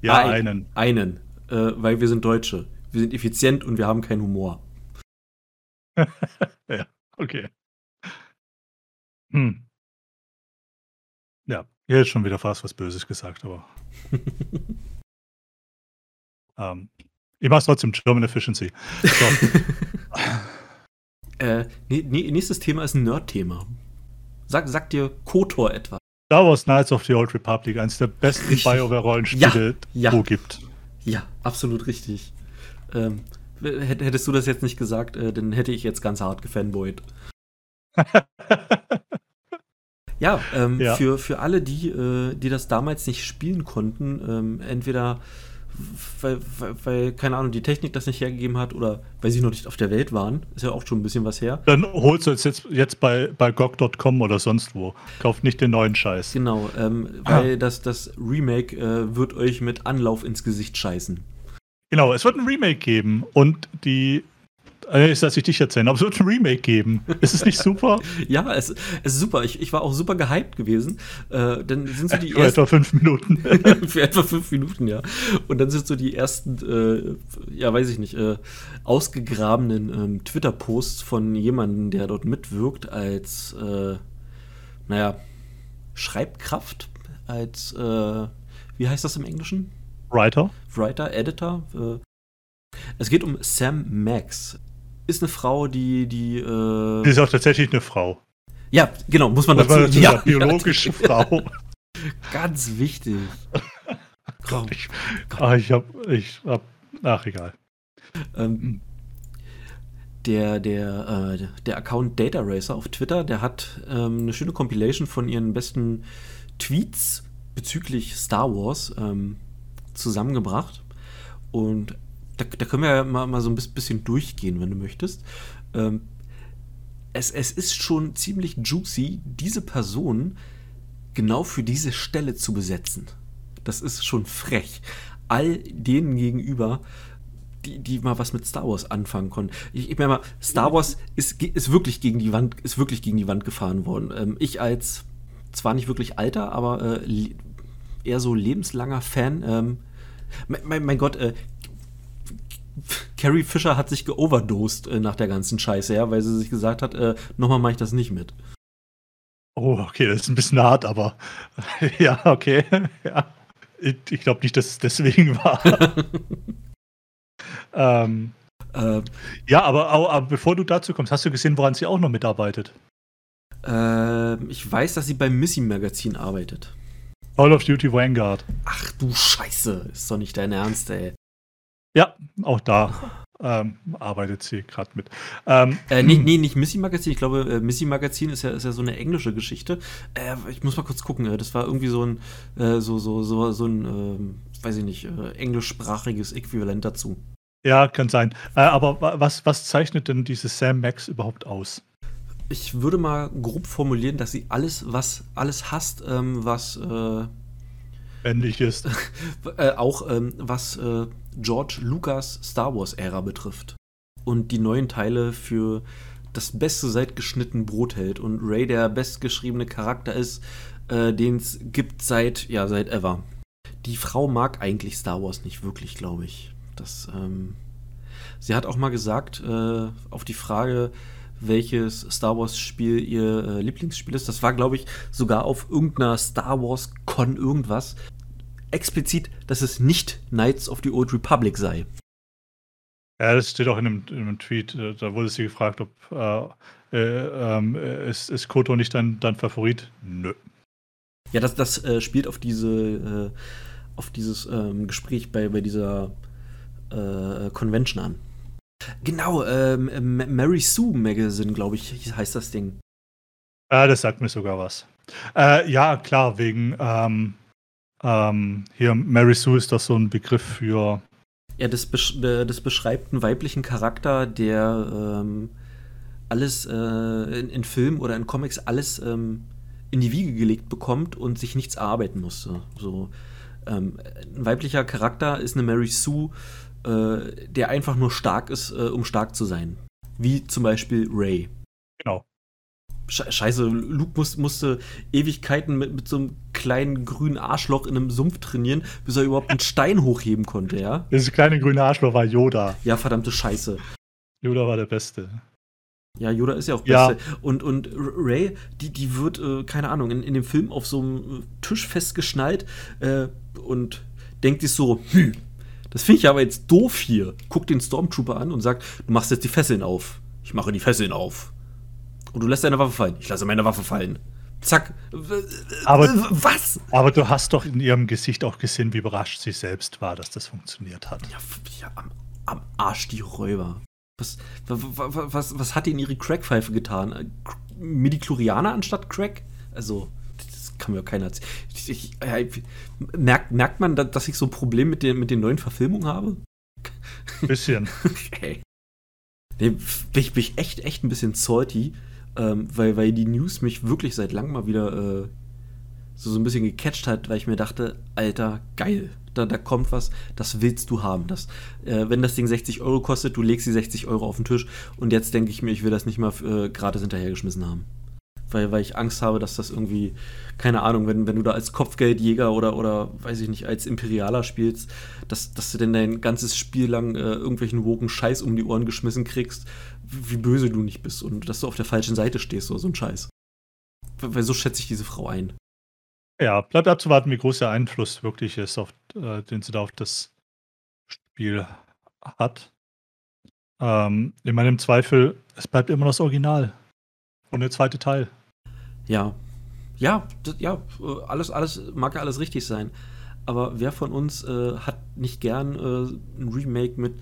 Ja, Ein, einen. Einen. Äh, weil wir sind Deutsche. Wir sind effizient und wir haben keinen Humor. ja, okay. Hm. Ja, ist schon wieder fast was Böses gesagt, aber. ähm, ich mache es trotzdem German Efficiency. So. äh, nächstes Thema ist ein Nerd-Thema. Sag, sag dir Kotor etwa. Star Wars Knights of the Old Republic, eines der besten BioWare-Rollenspiele, ja, ja, wo gibt. Ja, absolut richtig. Ähm, hättest du das jetzt nicht gesagt, äh, dann hätte ich jetzt ganz hart gefanboyt. Ja, ähm, ja, Für, für alle, die, äh, die das damals nicht spielen konnten, ähm, entweder weil, weil, weil, keine Ahnung, die Technik das nicht hergegeben hat oder weil sie noch nicht auf der Welt waren, ist ja auch schon ein bisschen was her. Dann holst du es jetzt, jetzt bei, bei GOG.com oder sonst wo. Kauft nicht den neuen Scheiß. Genau, ähm, weil ah. das, das Remake äh, wird euch mit Anlauf ins Gesicht scheißen. Genau, es wird ein Remake geben und die äh, ich lasse ich dich erzählen, aber es wird ein Remake geben. Ist es nicht super? ja, es, es ist super. Ich, ich war auch super gehypt gewesen. Äh, dann sind so die Für etwa fünf Minuten. Für etwa fünf Minuten, ja. Und dann sind so die ersten, äh, ja, weiß ich nicht, äh, ausgegrabenen ähm, Twitter-Posts von jemandem, der dort mitwirkt, als, äh, naja, Schreibkraft, als, äh, wie heißt das im Englischen? Writer. Writer, Editor. Es geht um Sam Max ist eine Frau, die. Die, äh die ist auch tatsächlich eine Frau. Ja, genau, muss man muss dazu, dazu ja, sagen. Biologische ja, Frau. Ganz wichtig. Komm. Ich, ach, ich hab. Ich hab. Ach, egal. Ähm, der, der, äh, der Account Data Racer auf Twitter, der hat ähm, eine schöne Compilation von ihren besten Tweets bezüglich Star Wars ähm, zusammengebracht. Und da, da, können wir ja mal, mal so ein bisschen durchgehen, wenn du möchtest. Ähm, es, es ist schon ziemlich juicy, diese Person genau für diese Stelle zu besetzen. Das ist schon frech. All denen gegenüber, die, die mal was mit Star Wars anfangen konnten. Ich, ich meine mal, Star Wars ist, ist wirklich gegen die Wand, ist wirklich gegen die Wand gefahren worden. Ähm, ich als zwar nicht wirklich alter, aber äh, eher so lebenslanger Fan. Ähm, mein, mein, Gott, äh, Carrie Fisher hat sich geoverdosed äh, nach der ganzen Scheiße, ja, weil sie sich gesagt hat, äh, nochmal mache ich das nicht mit. Oh, okay, das ist ein bisschen hart, aber ja, okay. ja. Ich, ich glaube nicht, dass es deswegen war. ähm, äh, ja, aber, aber, bevor du dazu kommst, hast du gesehen, woran sie auch noch mitarbeitet? Äh, ich weiß, dass sie beim Missy Magazin arbeitet. Call of Duty Vanguard. Ach du Scheiße, ist doch nicht dein Ernst, ey. Ja, auch da ähm, arbeitet sie gerade mit. Ähm, äh, nee, nee, nicht Missy Magazin. Ich glaube, äh, Missy Magazin ist ja, ist ja so eine englische Geschichte. Äh, ich muss mal kurz gucken. Äh, das war irgendwie so ein, äh, so, so, so, so ein, ähm, weiß ich nicht, äh, englischsprachiges Äquivalent dazu. Ja, kann sein. aber was, was zeichnet denn diese Sam Max überhaupt aus? Ich würde mal grob formulieren, dass sie alles, was alles hasst, ähm, was männlich ist. auch ähm, was George Lucas Star Wars-Ära betrifft. Und die neuen Teile für das Beste seit geschnitten Brot hält und Ray der bestgeschriebene Charakter ist, äh, den es gibt seit, ja, seit ever. Die Frau mag eigentlich Star Wars nicht wirklich, glaube ich. Das, ähm, sie hat auch mal gesagt, äh, auf die Frage, welches Star Wars-Spiel ihr äh, Lieblingsspiel ist. Das war, glaube ich, sogar auf irgendeiner Star Wars-Con irgendwas explizit, dass es nicht Knights of the Old Republic sei. Ja, das steht auch in einem, in einem Tweet. Äh, da wurde sie gefragt, ob äh, äh, äh, ist, ist Koto nicht dein, dein Favorit? Nö. Ja, das, das äh, spielt auf diese äh, auf dieses ähm, Gespräch bei, bei dieser Convention an. Genau, ähm, Mary Sue Magazine, glaube ich, heißt das Ding. Ja, das sagt mir sogar was. ja, klar, wegen ähm, ähm, hier, Mary Sue ist das so ein Begriff für. Ja, das, besch äh, das beschreibt einen weiblichen Charakter, der ähm, alles äh, in, in Filmen oder in Comics alles ähm, in die Wiege gelegt bekommt und sich nichts erarbeiten musste. So, ähm, ein weiblicher Charakter ist eine Mary Sue, äh, der einfach nur stark ist, äh, um stark zu sein. Wie zum Beispiel Ray. Genau. Scheiße, Luke muss, musste Ewigkeiten mit, mit so einem kleinen grünen Arschloch in einem Sumpf trainieren, bis er überhaupt einen Stein hochheben konnte, ja? Dieses kleine grüne Arschloch war Yoda. Ja, verdammte Scheiße. Yoda war der Beste. Ja, Yoda ist ja auch Beste. Ja. Und, und Ray, die, die wird, äh, keine Ahnung, in, in dem Film auf so einem Tisch festgeschnallt äh, und denkt sich so, hm, das finde ich aber jetzt doof hier. Guckt den Stormtrooper an und sagt, du machst jetzt die Fesseln auf. Ich mache die Fesseln auf. Und du lässt deine Waffe fallen. Ich lasse meine Waffe fallen. Zack. Aber, Was? Aber du hast doch in ihrem Gesicht auch gesehen, wie überrascht sie selbst war, dass das funktioniert hat. Ja, ja am, am, Arsch die Räuber. Was, was, was, was hat in ihre Crackpfeife getan? Midichlorianer anstatt Crack? Also, kann mir ja keiner erzählen. Ich, ich, ich, merkt, merkt man, dass ich so ein Problem mit den, mit den neuen Verfilmungen habe? Bisschen. okay. Nee, bin ich, bin ich echt, echt ein bisschen salty ähm, weil, weil die News mich wirklich seit langem mal wieder äh, so, so ein bisschen gecatcht hat, weil ich mir dachte, Alter, geil, da, da kommt was, das willst du haben. Das, äh, wenn das Ding 60 Euro kostet, du legst die 60 Euro auf den Tisch und jetzt denke ich mir, ich will das nicht mal äh, gratis hinterhergeschmissen haben. Weil, weil ich Angst habe, dass das irgendwie, keine Ahnung, wenn, wenn du da als Kopfgeldjäger oder, oder weiß ich nicht, als Imperialer spielst, dass, dass du denn dein ganzes Spiel lang äh, irgendwelchen woken Scheiß um die Ohren geschmissen kriegst, wie böse du nicht bist und dass du auf der falschen Seite stehst oder so ein Scheiß. Weil so schätze ich diese Frau ein. Ja, bleibt abzuwarten, wie groß der Einfluss wirklich ist, auf, äh, den sie da auf das Spiel hat. Ähm, in meinem Zweifel, es bleibt immer das Original. Und der zweite Teil. Ja. Ja, ja, alles, alles, mag ja alles richtig sein. Aber wer von uns äh, hat nicht gern äh, ein Remake mit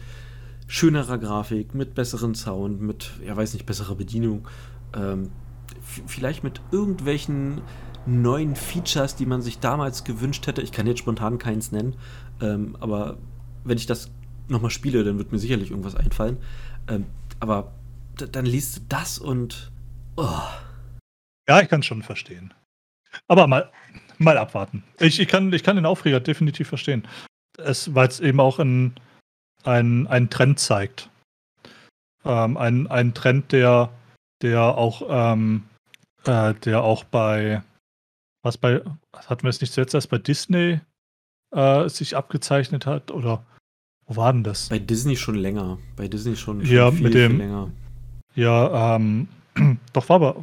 schönerer Grafik, mit besseren Sound, mit, ja weiß nicht, besserer Bedienung. Ähm, vielleicht mit irgendwelchen neuen Features, die man sich damals gewünscht hätte. Ich kann jetzt spontan keins nennen, ähm, aber wenn ich das nochmal spiele, dann wird mir sicherlich irgendwas einfallen. Ähm, aber dann liest du das und. Oh. Ja, ich kann es schon verstehen. Aber mal, mal abwarten. Ich, ich, kann, ich kann den Aufreger definitiv verstehen. weil es eben auch ein, ein, einen Trend zeigt. Ähm, ein, ein Trend, der, der auch, ähm, äh, der auch bei, was bei, hatten wir es nicht zuletzt erst bei Disney äh, sich abgezeichnet hat? Oder wo war denn das? Bei Disney schon länger. Bei Disney schon, schon ja, viel, mit dem, viel länger. Ja, ähm, doch war bei,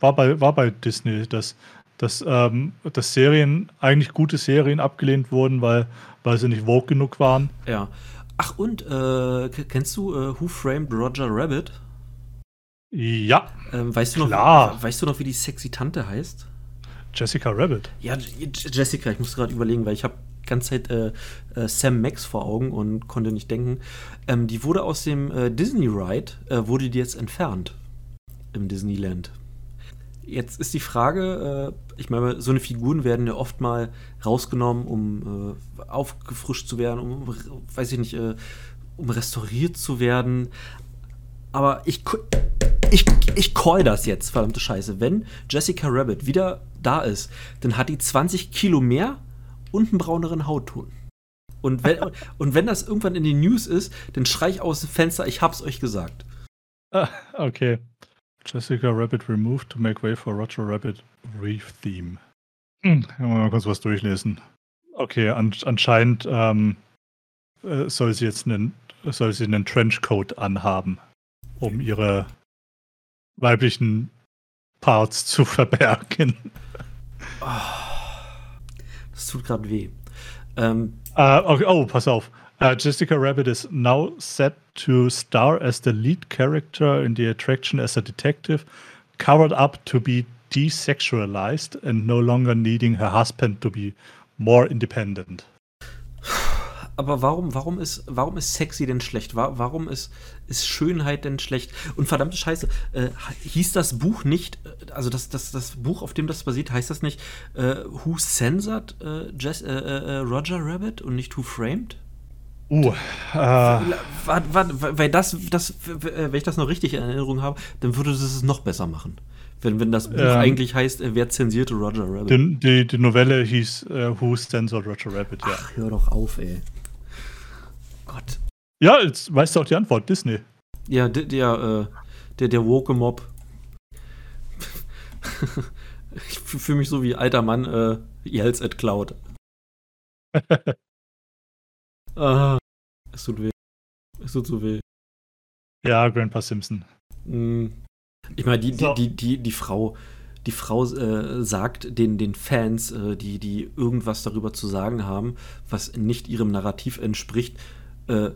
war, bei, war bei Disney, dass, dass, ähm, dass Serien, eigentlich gute Serien abgelehnt wurden, weil, weil sie nicht woke genug waren. Ja. Ach, und äh, kennst du äh, Who Framed Roger Rabbit? Ja. Ähm, weißt, du klar. noch, weißt du noch, wie die sexy Tante heißt? Jessica Rabbit. Ja, Jessica, ich muss gerade überlegen, weil ich habe ganze Zeit äh, äh, Sam Max vor Augen und konnte nicht denken. Ähm, die wurde aus dem äh, Disney Ride, äh, wurde die jetzt entfernt im Disneyland. Jetzt ist die Frage, äh, ich meine, so eine Figuren werden ja oft mal rausgenommen, um äh, aufgefrischt zu werden, um, weiß ich nicht, um restauriert zu werden. Aber ich, ich, ich call das jetzt, verdammte Scheiße. Wenn Jessica Rabbit wieder da ist, dann hat die 20 Kilo mehr und einen brauneren Hautton. Und wenn, und wenn das irgendwann in den News ist, dann schrei ich aus dem Fenster, ich hab's euch gesagt. Ah, okay. Jessica Rabbit removed to make way for Roger Rabbit Reef Theme. Hm, mal kurz was durchlesen. Okay, an, anscheinend ähm, äh, soll sie jetzt einen, soll sie einen Trenchcoat anhaben, um ihre weiblichen Parts zu verbergen. Oh. Das tut gerade weh. Ähm, uh, okay, oh, pass auf. Uh, Jessica Rabbit is now set to star as the lead character in the attraction as a detective, covered up to be desexualized and no longer needing her husband to be more independent aber warum, warum, ist, warum ist sexy denn schlecht? Warum ist, ist Schönheit denn schlecht? Und verdammte Scheiße, äh, hieß das Buch nicht, äh, also das, das, das Buch, auf dem das basiert, heißt das nicht äh, Who Censored äh, Jess, äh, Roger Rabbit und nicht Who Framed? Uh, war, war, weil das, das, wenn ich das noch richtig in Erinnerung habe, dann würde es noch besser machen. Wenn, wenn das Buch ähm, eigentlich heißt, wer zensierte Roger Rabbit? Die, die, die Novelle hieß Who Censored Roger Rabbit, ja. Ach, hör doch auf, ey. Gott. Ja, jetzt weißt du auch die Antwort, Disney. Ja, der, der, äh, der, der woke Mob. ich fühle mich so wie alter Mann, äh, yells at Cloud. ah, es tut weh. Es tut so weh. Ja, Grandpa Simpson. Mm. Ich meine, die, so. die, die, die, die Frau, die Frau äh, sagt den, den Fans, äh, die, die irgendwas darüber zu sagen haben, was nicht ihrem Narrativ entspricht, äh,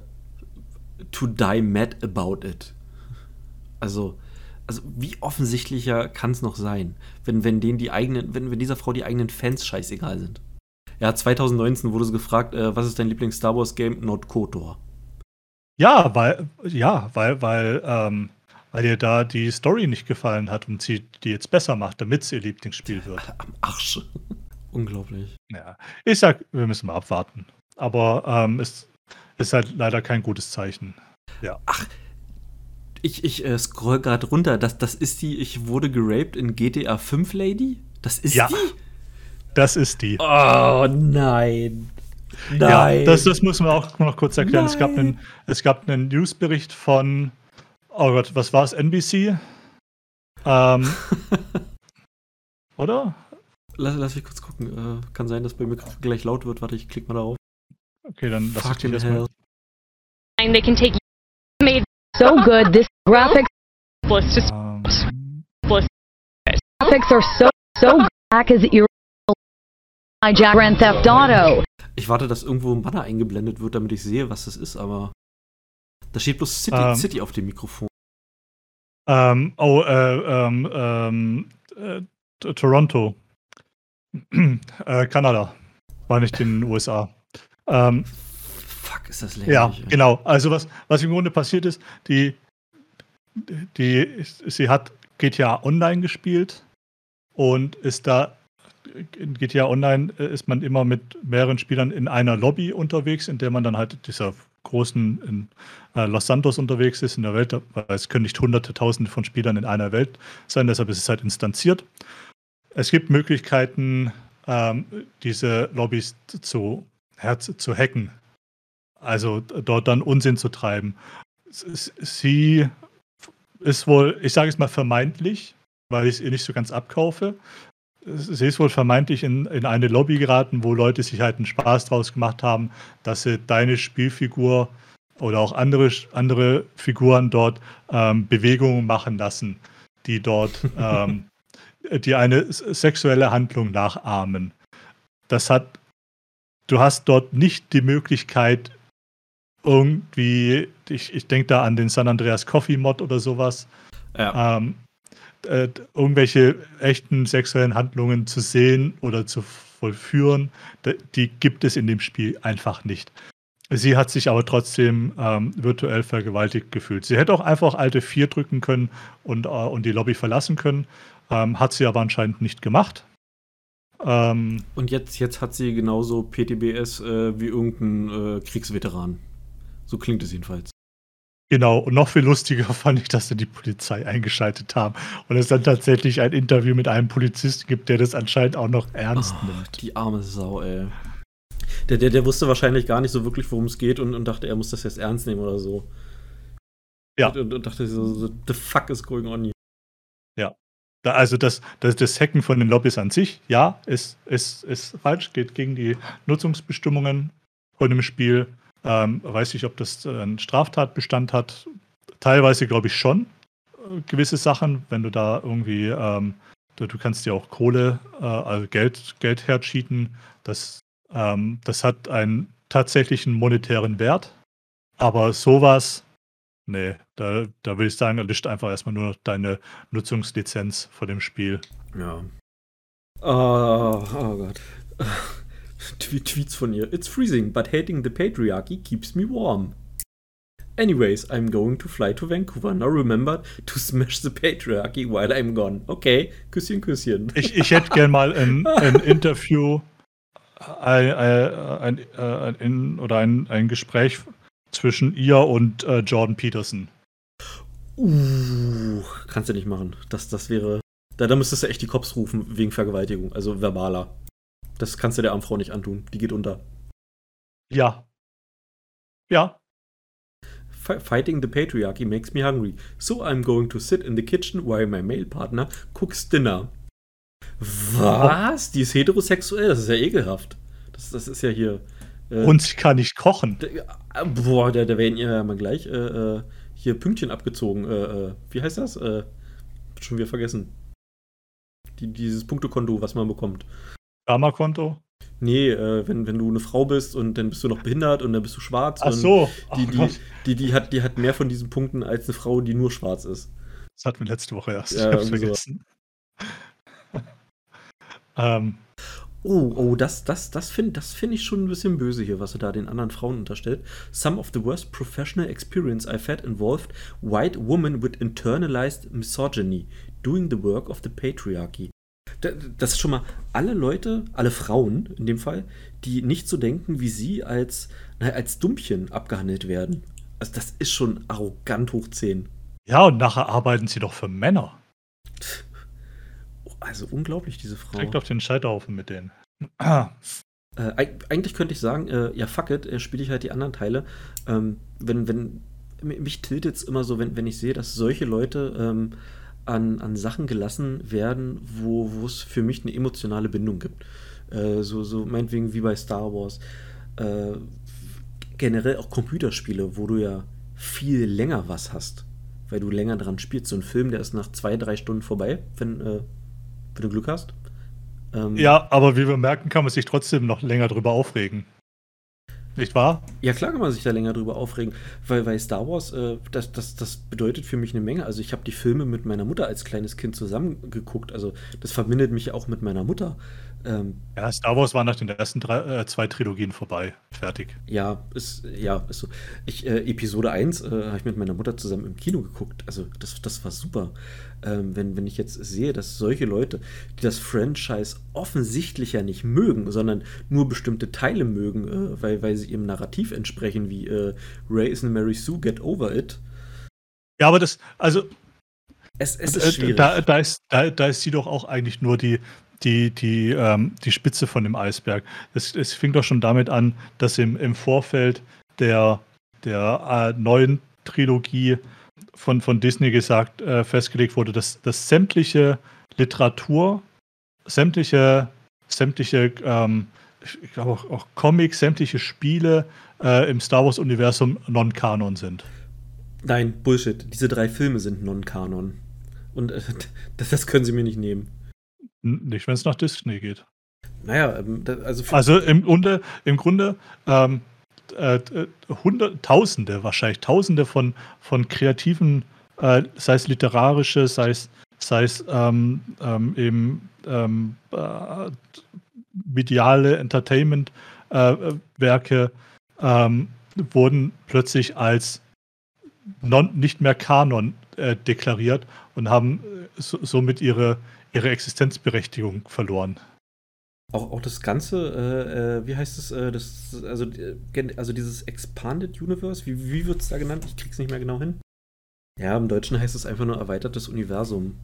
to die mad about it. Also, also wie offensichtlicher kann es noch sein, wenn, wenn denen die eigenen, wenn, wenn dieser Frau die eigenen Fans scheißegal sind. Ja, 2019 wurde sie gefragt, äh, was ist dein Lieblings-Star Wars-Game? Not KOTOR. Ja, weil, ja, weil, weil, ähm, weil ihr da die Story nicht gefallen hat und sie die jetzt besser macht, damit es ihr Lieblingsspiel wird. Am Arsch. Unglaublich. Ja, ich sag, wir müssen mal abwarten. Aber ähm, es ist halt leider kein gutes Zeichen. Ja. Ach, ich, ich äh, scroll gerade runter. Das, das ist die, ich wurde geraped in GTA 5 Lady? Das ist ja, die? Das ist die. Oh nein. Nein. Ja, das, das muss man auch noch kurz erklären. Es gab, einen, es gab einen Newsbericht von, oh Gott, was war es, NBC? Ähm, oder? Lass, lass mich kurz gucken. Äh, kann sein, dass bei mir gleich laut wird. Warte, ich klicke mal darauf. Okay, dann lass Fucking ich hell. And they can take made so good. This graphics um, graphics are so so back as hijack Grand Theft Auto. Ich warte, dass irgendwo ein Banner eingeblendet wird, damit ich sehe, was das ist, aber da steht bloß City, um, ähm. City auf dem Mikrofon. Ähm, oh, äh, ähm, ähm, äh, Toronto. äh, Kanada. War nicht in den USA. Ähm, Fuck, ist das lächerlich. Ja, ey. genau. Also was, was im Grunde passiert ist, die, die, sie hat GTA Online gespielt und ist da in GTA Online äh, ist man immer mit mehreren Spielern in einer Lobby unterwegs, in der man dann halt dieser großen in äh, Los Santos unterwegs ist in der Welt, weil es können nicht hunderte, tausende von Spielern in einer Welt sein, deshalb ist es halt instanziert. Es gibt Möglichkeiten, ähm, diese Lobbys zu, ja, zu hacken, also dort dann Unsinn zu treiben. Sie ist wohl, ich sage es mal vermeintlich, weil ich es ihr nicht so ganz abkaufe. Sie ist wohl vermeintlich in, in eine Lobby geraten, wo Leute sich halt einen Spaß draus gemacht haben, dass sie deine Spielfigur oder auch andere, andere Figuren dort ähm, Bewegungen machen lassen, die dort ähm, die eine sexuelle Handlung nachahmen. Das hat, du hast dort nicht die Möglichkeit, irgendwie, ich, ich denke da an den San Andreas Coffee Mod oder sowas, ja. ähm, äh, irgendwelche echten sexuellen Handlungen zu sehen oder zu vollführen, die gibt es in dem Spiel einfach nicht. Sie hat sich aber trotzdem ähm, virtuell vergewaltigt gefühlt. Sie hätte auch einfach alte 4 drücken können und, äh, und die Lobby verlassen können, ähm, hat sie aber anscheinend nicht gemacht. Ähm, und jetzt, jetzt hat sie genauso PTBS äh, wie irgendein äh, Kriegsveteran. So klingt es jedenfalls. Genau, und noch viel lustiger fand ich, dass sie die Polizei eingeschaltet haben und es dann tatsächlich ein Interview mit einem Polizisten gibt, der das anscheinend auch noch ernst oh, nimmt. Die arme Sau, ey. Der, der, der wusste wahrscheinlich gar nicht so wirklich, worum es geht und, und dachte, er muss das jetzt ernst nehmen oder so. Ja. Und, und dachte so, so, the fuck is going on here? Ja. Also das, das, das Hacken von den Lobbys an sich, ja, ist, ist, ist falsch, geht gegen die Nutzungsbestimmungen von dem Spiel. Ähm, weiß ich, ob das einen Straftatbestand hat. Teilweise glaube ich schon. Äh, gewisse Sachen, wenn du da irgendwie, ähm, du, du, kannst dir auch Kohle, äh, also Geld, Geld hercheaten. Das, ähm, das hat einen tatsächlichen monetären Wert. Aber sowas, nee, da, da will ich sagen, erlischt einfach erstmal nur deine Nutzungslizenz vor dem Spiel. Ja. Oh, oh Gott. Tweets von ihr. It's freezing, but hating the patriarchy keeps me warm. Anyways, I'm going to fly to Vancouver. Now remember to smash the patriarchy while I'm gone. Okay, Küsschen, Küsschen. Ich, ich hätte gern mal ein, ein Interview ein, ein, ein, ein, oder ein, ein Gespräch zwischen ihr und äh, Jordan Peterson. Uh, kannst du nicht machen. Das, das wäre. Da, da müsstest du echt die Cops rufen wegen Vergewaltigung, also verbaler. Das kannst du der Armfrau nicht antun. Die geht unter. Ja. Ja. Fighting the patriarchy makes me hungry. So I'm going to sit in the kitchen while my male partner cooks dinner. Was? Die ist heterosexuell? Das ist ja ekelhaft. Das, das ist ja hier. Äh, Und sie kann nicht kochen. boah, da, da werden ihr ja mal gleich äh, äh, hier Pünktchen abgezogen. Äh, äh, wie heißt das? Äh, schon wieder vergessen. Die, dieses Punktekonto, was man bekommt. Karma-Konto? Nee, äh, wenn, wenn du eine Frau bist und dann bist du noch behindert und dann bist du schwarz. Ach so. Die, die, die, die, hat, die hat mehr von diesen Punkten als eine Frau, die nur schwarz ist. Das hatten wir letzte Woche erst. Ja, ich hab's vergessen. ähm. Oh, oh, das, das, das finde das find ich schon ein bisschen böse hier, was er da den anderen Frauen unterstellt. Some of the worst professional experience I've had involved white women with internalized misogyny, doing the work of the patriarchy das ist schon mal alle Leute, alle Frauen in dem Fall, die nicht so denken wie sie, als, na, als Dummchen abgehandelt werden. Also das ist schon arrogant hoch 10. Ja, und nachher arbeiten sie doch für Männer. Also unglaublich, diese Frau. Direkt auf den Scheiterhaufen mit denen. äh, eigentlich könnte ich sagen, äh, ja, fuck it, äh, spiele ich halt die anderen Teile. Ähm, wenn, wenn, mich tiltet es immer so, wenn, wenn ich sehe, dass solche Leute ähm, an, an Sachen gelassen werden, wo es für mich eine emotionale Bindung gibt. Äh, so, so meinetwegen wie bei Star Wars. Äh, generell auch Computerspiele, wo du ja viel länger was hast, weil du länger dran spielst. So ein Film, der ist nach zwei, drei Stunden vorbei, wenn, äh, wenn du Glück hast. Ähm, ja, aber wie wir merken, kann man sich trotzdem noch länger drüber aufregen. Nicht wahr? Ja, klar kann man sich da länger drüber aufregen, weil, weil Star Wars, äh, das, das, das bedeutet für mich eine Menge. Also ich habe die Filme mit meiner Mutter als kleines Kind zusammengeguckt. Also das verbindet mich auch mit meiner Mutter. Ähm, Ja, Star Wars war nach den ersten drei, äh, zwei Trilogien vorbei. Fertig. ja, ist, ja, ist so. Ich, äh, Episode 1 äh, habe ich mit meiner Mutter zusammen im Kino geguckt. Also, das, das war super. Ähm, wenn, wenn ich jetzt sehe, dass solche Leute, die das Franchise offensichtlich ja nicht mögen, sondern nur bestimmte Teile mögen, äh, weil, weil sie ihrem Narrativ entsprechen, wie äh, Ray is a Mary Sue, get over it. Ja, aber das, also Es, es Äh, ist schwierig. Da, da, ist, da, da ist sie doch auch eigentlich nur die, die, die, ähm, die Spitze von dem Eisberg. Es, es fing doch schon damit an, dass im, im Vorfeld der, der äh, neuen Trilogie von, von Disney gesagt, äh, festgelegt wurde, dass, dass sämtliche Literatur, sämtliche, sämtliche ähm, ich glaube auch, auch Comics, sämtliche Spiele äh, im Star Wars-Universum non-Kanon sind. Nein, Bullshit. Diese drei Filme sind non-Kanon. Und äh, das, das können sie mir nicht nehmen. Nicht, wenn es nach Disney geht. Naja, ähm, also, Also im Grunde, im Grunde ähm, äh, äh, hundert, Tausende, wahrscheinlich Tausende von, von kreativen, äh, sei es literarische, sei es, sei es ähm, ähm, eben ähm, äh, mediale Entertainment-Werke ähm, wurden plötzlich als non, nicht mehr Kanon äh, deklariert und haben äh, so, somit ihre, ihre Existenzberechtigung verloren. auch, auch das Ganze, äh, äh, wie heißt es, äh, das, also, äh, also dieses Expanded Universe, wie, wie wird es da genannt? Ich krieg's nicht mehr genau hin. Ja, im Deutschen heißt es einfach nur erweitertes Universum.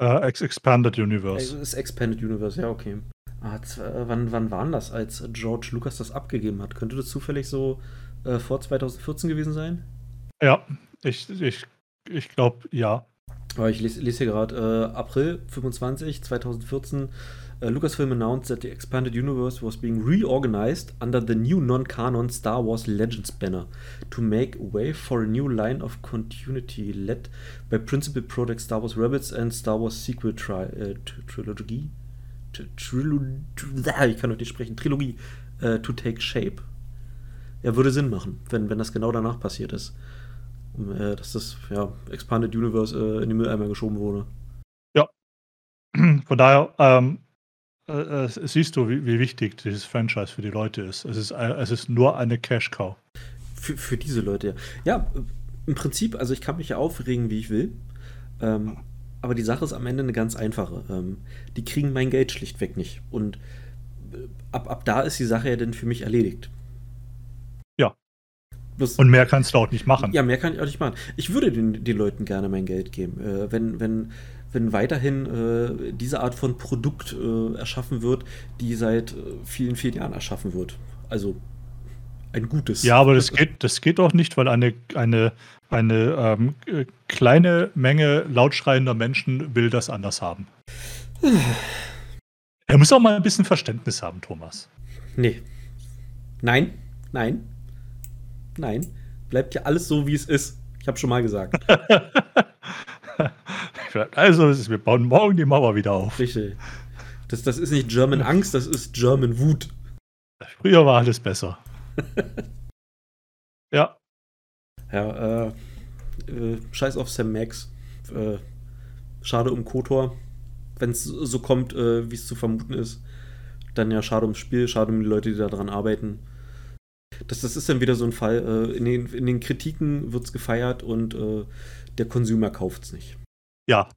Ex Expanded Universe. Also das Expanded Universe, ja, okay. Ah, wann, wann war denn das, als George Lucas das abgegeben hat? Könnte das zufällig so äh, vor 2014 gewesen sein? Ja, ich, ich, ich glaube, ja. Aber ich lese, lese hier gerade äh, April 25, 2014. Uh, Lucasfilm announced that the expanded universe was being reorganized under the new non-canon Star Wars Legends banner to make way for a new line of continuity led by principal project Star Wars Rebels and Star Wars Sequel tri äh, Trilogy. T- Trilo ah, ich kann heute nicht sprechen. Trilogie äh, to take shape. Ja, würde Sinn machen, wenn, wenn das genau danach passiert ist. Äh, dass das ja, Expanded Universe äh, in den Mülleimer geschoben wurde. Von daher ähm, äh, äh, siehst du, wie, wie wichtig dieses Franchise für die Leute ist. Es ist, es ist nur eine Cash-Cow. Für, für diese Leute, ja. Ja, im Prinzip, also ich kann mich ja aufregen, wie ich will. Ähm, aber die Sache ist am Ende eine ganz einfache. Ähm, die kriegen mein Geld schlichtweg nicht. Und äh, ab, ab da ist die Sache ja dann für mich erledigt. Bloß, Und mehr kannst du auch nicht machen. ja, mehr kann ich auch nicht machen. Ich würde den, den Leuten gerne mein Geld geben. Äh, wenn, wenn, wenn weiterhin äh, diese Art von Produkt äh, erschaffen wird, die seit äh, vielen, vielen Jahren erschaffen wird. Also ein gutes. Ja, aber das geht, das geht doch nicht, weil eine, eine, eine ähm, äh, kleine Menge lautschreiender Menschen will das anders haben. Er muss auch mal ein bisschen Verständnis haben, Thomas. Nee. Nein, nein, nein. Bleibt ja alles so, wie es ist. Ich habe schon mal gesagt. Also, es ist- wir bauen morgen die Mauer wieder auf. Richtig. Das, das ist nicht German Angst, das ist German Wut. Früher war alles besser. ja, Ja, äh, äh, scheiß auf Sam Max. Äh, schade um Kotor. Wenn es so kommt, äh, wie es zu vermuten ist, dann ja schade ums Spiel, schade um die Leute, die daran arbeiten. Das, das ist dann wieder so ein Fall. Äh, in, den, in den Kritiken wird es gefeiert und äh, der Consumer kauft es nicht. ja.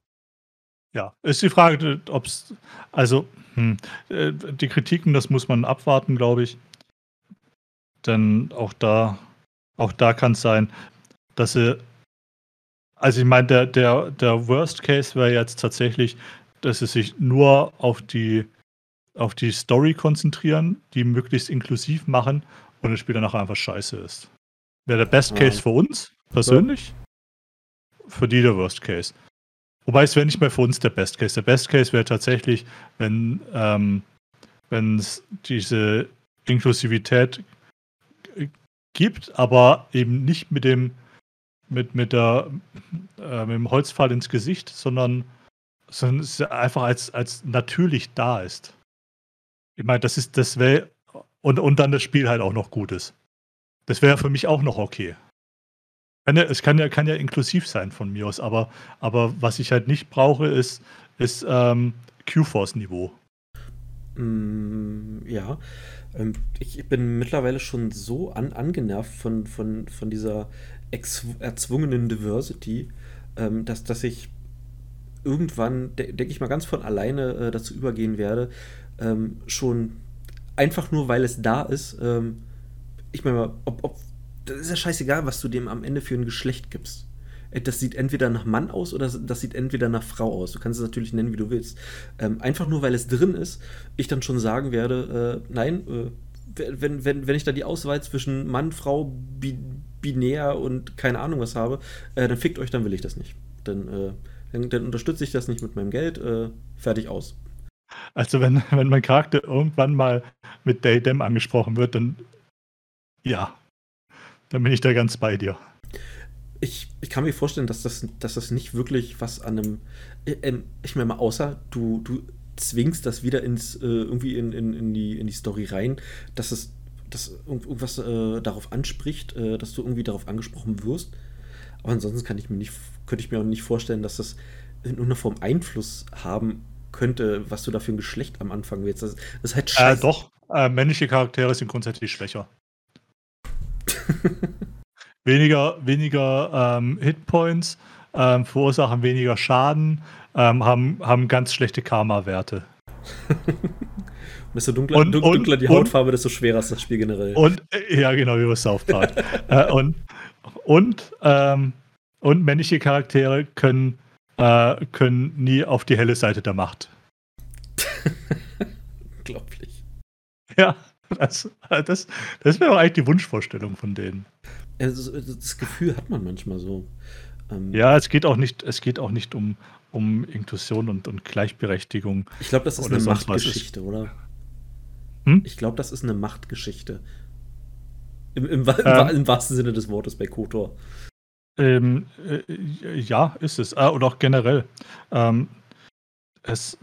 Ja, ist die Frage, ob es, also, hm, äh, die Kritiken, das muss man abwarten, glaube ich. Denn auch da, auch da kann es sein, dass sie, also ich meine, der, der, der Worst Case wäre jetzt tatsächlich, dass sie sich nur auf die, auf die Story konzentrieren, die möglichst inklusiv machen und das Spiel danach einfach scheiße ist. Wäre der Best Ja. Case für uns persönlich, für die der Worst Case. Wobei es wäre nicht mehr für uns der Best Case. Der Best Case wäre tatsächlich, wenn ähm, es diese Inklusivität gibt, aber eben nicht mit dem mit, mit der äh, mit dem Holzpfahl ins Gesicht, sondern, sondern es einfach als, als natürlich da ist. Ich meine, das ist, das wäre und, und dann das Spiel halt auch noch gut ist. Das wäre für mich auch noch okay. Kann ja, es kann ja, kann ja inklusiv sein von mir aus, aber, aber was ich halt nicht brauche, ist, ist ähm, Q-Force-Niveau. Mm, ja, ähm, ich bin mittlerweile schon so an, angenervt von, von, von dieser erzwungenen Diversity, ähm, dass, dass ich irgendwann, de denke ich mal, ganz von alleine äh, dazu übergehen werde, ähm, schon einfach nur, weil es da ist. Ähm, ich meine ob, ob, das ist ja scheißegal, was du dem am Ende für ein Geschlecht gibst. Äh, das sieht entweder nach Mann aus oder das sieht entweder nach Frau aus. Du kannst es natürlich nennen, wie du willst. Ähm, einfach nur, weil es drin ist, ich dann schon sagen werde, äh, nein, äh, wenn, wenn, wenn ich da die Auswahl zwischen Mann, Frau, bi binär und keine Ahnung was habe, äh, dann fickt euch, dann will ich das nicht. Dann, äh, dann, dann, unterstütze ich das nicht mit meinem Geld. Äh, fertig aus. Also wenn, wenn mein Charakter irgendwann mal mit Daydem angesprochen wird, dann ja, dann bin ich da ganz bei dir. Ich, ich kann mir vorstellen, dass das, dass das nicht wirklich was an einem. Äh, ähm, ich meine mal, außer du, du zwingst das wieder ins, äh, irgendwie in, in, in, die, in die Story rein, dass es dass irgendwas äh, darauf anspricht, äh, dass du irgendwie darauf angesprochen wirst. Aber ansonsten kann ich mir nicht, könnte ich mir auch nicht vorstellen, dass das in irgendeiner Form Einfluss haben könnte, was du da für ein Geschlecht am Anfang willst. Das, das ist halt äh, scheiße. Äh, doch, äh, männliche Charaktere sind grundsätzlich schwächer. weniger weniger ähm, Hitpoints, ähm, verursachen weniger Schaden, ähm, haben, haben ganz schlechte Karma-Werte. desto dunkler, und, dunkler die Hautfarbe, desto schwerer ist das Spiel generell. Und, äh, ja, genau, wie bei South Park. äh, und und, ähm, und männliche Charaktere können, äh, können nie auf die helle Seite der Macht. Unglaublich. Ja, das, das, das wäre auch eigentlich die Wunschvorstellung von denen. Also, das Gefühl hat man manchmal so. Ähm, ja, es geht auch nicht, es geht auch nicht um, um Inklusion und, und Gleichberechtigung. Ich glaube, das ist eine Machtgeschichte, oder? Hm? Ich glaube, das ist eine Machtgeschichte. Im, im, im, ähm, im, wahrsten Sinne des Wortes bei Kotor. Ähm, äh, ja, ist es. Ah, und auch generell. Ähm, es,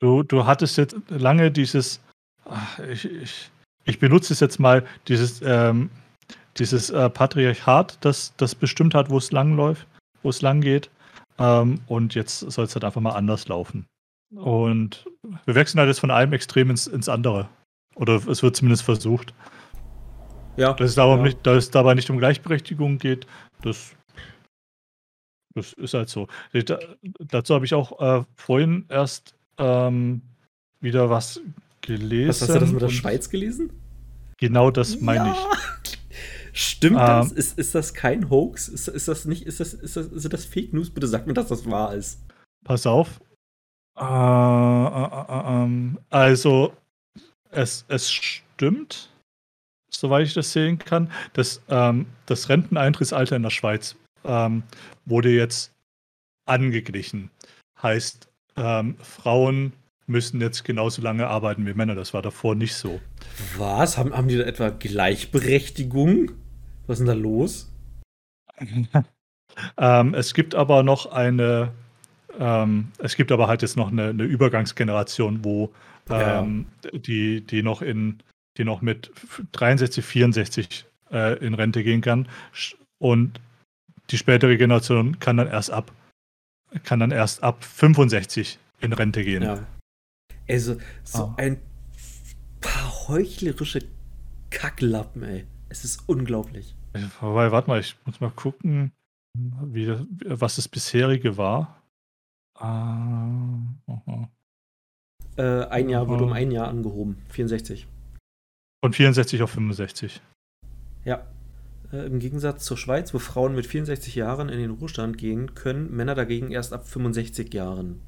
du, du hattest jetzt lange dieses, ach, ich, ich, ich benutze es jetzt mal, dieses, ähm, dieses äh, Patriarchat, das, das bestimmt hat, wo es lang läuft, wo es lang geht. Ähm, und jetzt soll es halt einfach mal anders laufen. Und wir wechseln halt jetzt von einem Extrem ins, ins andere. Oder es wird zumindest versucht. Ja. Dass es, aber ja. nicht, dass es dabei nicht um Gleichberechtigung geht, das, das ist halt so. Da, dazu habe ich auch äh, vorhin erst ähm, wieder was gelesen. Was hast du das mit der Schweiz gelesen? Genau das meine ja. ich. Stimmt ähm, das? Ist, ist das kein Hoax? Ist, ist das nicht, ist das, ist das, ist das Fake News? Bitte sag mir, dass das wahr ist. Pass auf. Äh, äh, äh, ähm, also, es, es stimmt soweit ich das sehen kann. Das, ähm, das Renteneintrittsalter in der Schweiz ähm, wurde jetzt angeglichen. Heißt, ähm, Frauen müssen jetzt genauso lange arbeiten wie Männer. Das war davor nicht so. Was? Haben, haben die da etwa Gleichberechtigung? Was ist denn da los? ähm, es gibt aber noch eine, ähm, es gibt aber halt jetzt noch eine, eine Übergangsgeneration, wo ähm, ja. die, die noch in die noch mit 63, 64 äh, in Rente gehen kann. Und die spätere Generation kann dann erst ab, kann dann erst ab 65 in Rente gehen. Ja. Also, so oh. ein paar heuchlerische Kacklappen, ey. Es ist unglaublich. Wobei, warte mal, ich muss mal gucken, wie das, was das bisherige war. Ah, äh, ein Jahr wurde um ein Jahr angehoben. 64. Von 64 auf 65. Ja. Äh, Im Gegensatz zur Schweiz, wo Frauen mit 64 Jahren in den Ruhestand gehen, können Männer dagegen erst ab 65 Jahren.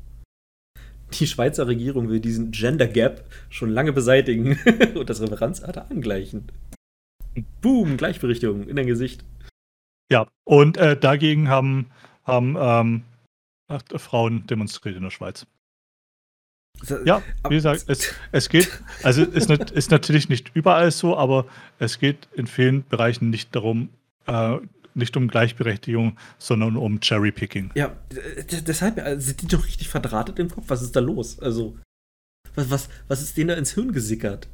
Die Schweizer Regierung will diesen Gender Gap schon lange beseitigen und das Referenzalter angleichen. Boom, Gleichberechtigung in dein Gesicht. Ja, und äh, dagegen haben, haben ähm, Frauen demonstriert in der Schweiz. Ja, wie gesagt, es, es geht, also ist, ist natürlich nicht überall so, aber es geht in vielen Bereichen nicht darum, äh, nicht um Gleichberechtigung, sondern um Cherrypicking. Ja, deshalb also sind die doch richtig verdrahtet im Kopf. Was ist da los? Also, was, was, was ist denen da ins Hirn gesickert?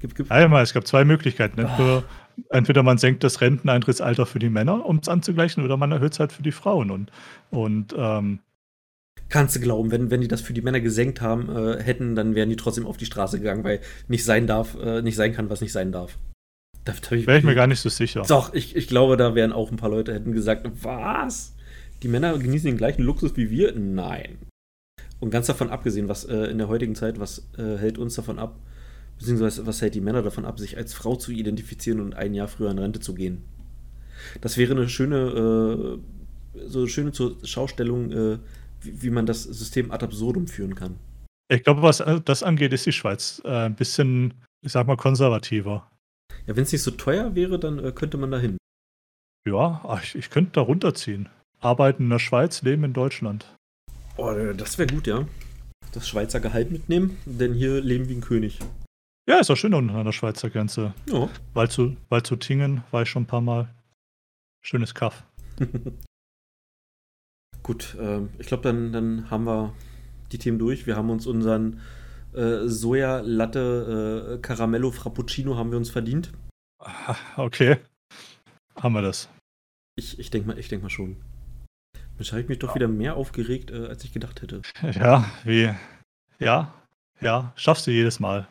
Gib, gib. Einmal, es gab zwei Möglichkeiten. Entweder, entweder man senkt das Renteneintrittsalter für die Männer, um es anzugleichen, oder man erhöht es halt für die Frauen. Und, und ähm, Kannst du glauben, wenn, wenn die das für die Männer gesenkt haben, äh, hätten, dann wären die trotzdem auf die Straße gegangen, weil nicht sein darf, äh, nicht sein kann, was nicht sein darf. Da, da Wäre ich mir gar nicht so sicher. Doch, ich, ich glaube, da wären auch ein paar Leute, hätten gesagt, was? Die Männer genießen den gleichen Luxus wie wir? Nein. Und ganz davon abgesehen, was äh, in der heutigen Zeit, was äh, hält uns davon ab, beziehungsweise was hält die Männer davon ab, sich als Frau zu identifizieren und ein Jahr früher in Rente zu gehen? Das wäre eine schöne, äh, so eine schöne Schaustellung, äh, wie, wie, man das System ad absurdum führen kann. Ich glaube, was äh, das angeht, ist die Schweiz äh, ein bisschen, ich sag mal, konservativer. Ja, wenn es nicht so teuer wäre, dann äh, könnte man da hin. Ja, ach, ich, ich könnte da runterziehen. Arbeiten in der Schweiz, leben in Deutschland. Oh, das wäre gut, ja. Das Schweizer Gehalt mitnehmen, denn hier leben wie ein König. Ja, ist auch schön unten an der Schweizer Grenze. Ja. Weil zu, weil zu Tingen war ich schon ein paar Mal. Schönes Kaff. Gut, äh, ich glaube, dann, dann haben wir die Themen durch. Wir haben uns unseren äh, Soja Latte äh, Caramello Frappuccino haben wir uns verdient. Okay. Haben wir das. Ich, ich denke mal, denk mal schon. Jetzt habe ich mich doch wieder mehr aufgeregt, äh, als ich gedacht hätte. Ja, wie. Ja, ja, schaffst du jedes Mal.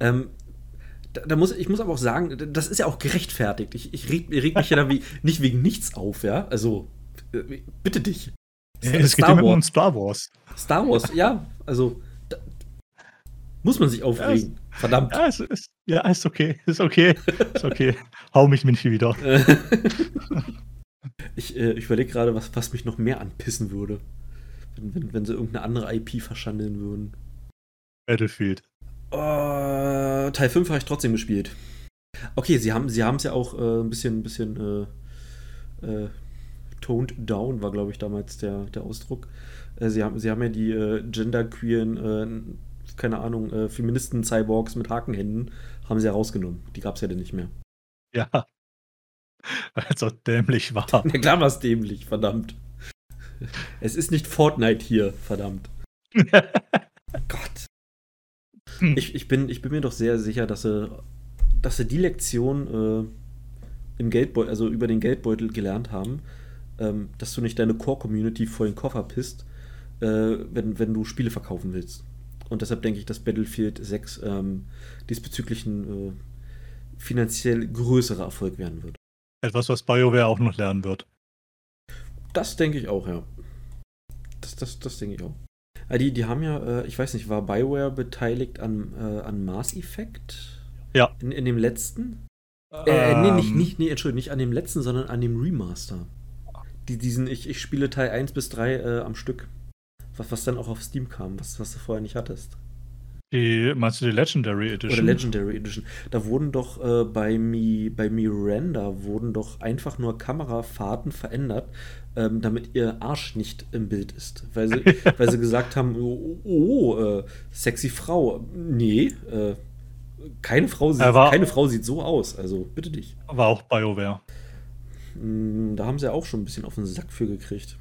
Ähm, da, da, muss, ich muss aber auch sagen, das ist ja auch gerechtfertigt. Ich, ich reg, reg mich ja da wie, nicht wegen nichts auf, ja? Also, bitte dich. Es Star geht immer um Star Wars. Star Wars, ja. Also, da, muss man sich aufregen. Ja, Verdammt. Ja, es ist, ja, ist okay. Ist okay. Ist okay. Hau mich nicht wieder. ich äh, ich überlege gerade, was, was mich noch mehr anpissen würde. Wenn, wenn, wenn sie irgendeine andere IP verschandeln würden. Battlefield. Uh, Teil 5 habe ich trotzdem gespielt. Okay, sie haben sie es ja auch äh, ein bisschen, ein bisschen äh, äh, toned down, war glaube ich damals der, der Ausdruck. Äh, sie, haben, sie haben ja die äh, genderqueeren, äh, keine Ahnung, Feministen-Cyborgs mit Hakenhänden, haben sie ja rausgenommen. Die gab es ja dann nicht mehr. Ja. Weil es auch dämlich war. Na klar war es dämlich, verdammt. Es ist nicht Fortnite hier, verdammt. Gott. Ich, ich, bin, ich bin mir doch sehr sicher, dass sie, dass sie die Lektion äh, im Geldbeutel, also über den Geldbeutel gelernt haben, ähm, dass du nicht deine Core-Community vor den Koffer pisst, äh, wenn, wenn du Spiele verkaufen willst. Und deshalb denke ich, dass Battlefield 6 ähm, diesbezüglich ein äh, finanziell größerer Erfolg werden wird. Etwas, was BioWare auch noch lernen wird. Das denke ich auch, ja. Das, das, das denke ich auch. Ah, die, die haben ja, äh, ich weiß nicht, war BioWare beteiligt an, äh, an Mass Effect? Ja. In, in dem letzten? Äh, ähm. nee, nicht, ähm. nicht, nee, Entschuldigung, nicht an dem letzten, sondern an dem Remaster. Die, diesen, ich, ich spiele Teil 1 bis 3 äh, am Stück. Was, was dann auch auf Steam kam, was, was du vorher nicht hattest. Die, meinst du die Legendary Edition? Oder Legendary Edition. Da wurden doch äh, bei, Mi, bei Miranda wurden doch einfach nur Kamerafahrten verändert, ähm, damit ihr Arsch nicht im Bild ist. Weil sie, weil sie gesagt haben, oh, oh äh, sexy Frau. Nee, äh, keine Frau, sieht, war, keine Frau sieht so aus. Also bitte dich. War auch BioWare. Hm, da haben sie auch schon ein bisschen auf den Sack für gekriegt.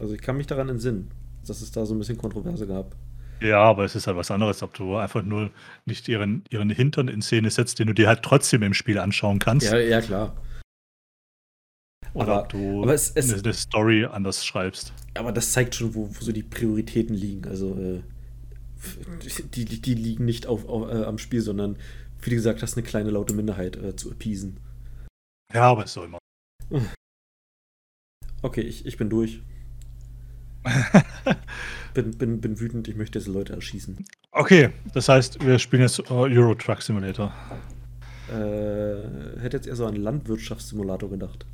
Also ich kann mich daran entsinnen, dass es da so ein bisschen Kontroverse gab. Ja, aber es ist halt was anderes, ob du einfach nur nicht ihren, ihren Hintern in Szene setzt, den du dir halt trotzdem im Spiel anschauen kannst. Ja, ja klar. Oder aber, ob du aber es, es, eine, Story anders schreibst. Aber das zeigt schon, wo, wo so die Prioritäten liegen. Also äh, die, die, die, liegen nicht auf, auf äh, am Spiel, sondern wie du gesagt hast, eine kleine laute Minderheit äh, zu appeasen. Ja, aber es soll immer. Okay, ich, ich bin durch. bin, bin, bin wütend, ich möchte diese Leute erschießen. Okay, das heißt, wir spielen jetzt Euro Truck Simulator. Äh, hätte jetzt eher so an Landwirtschaftssimulator gedacht.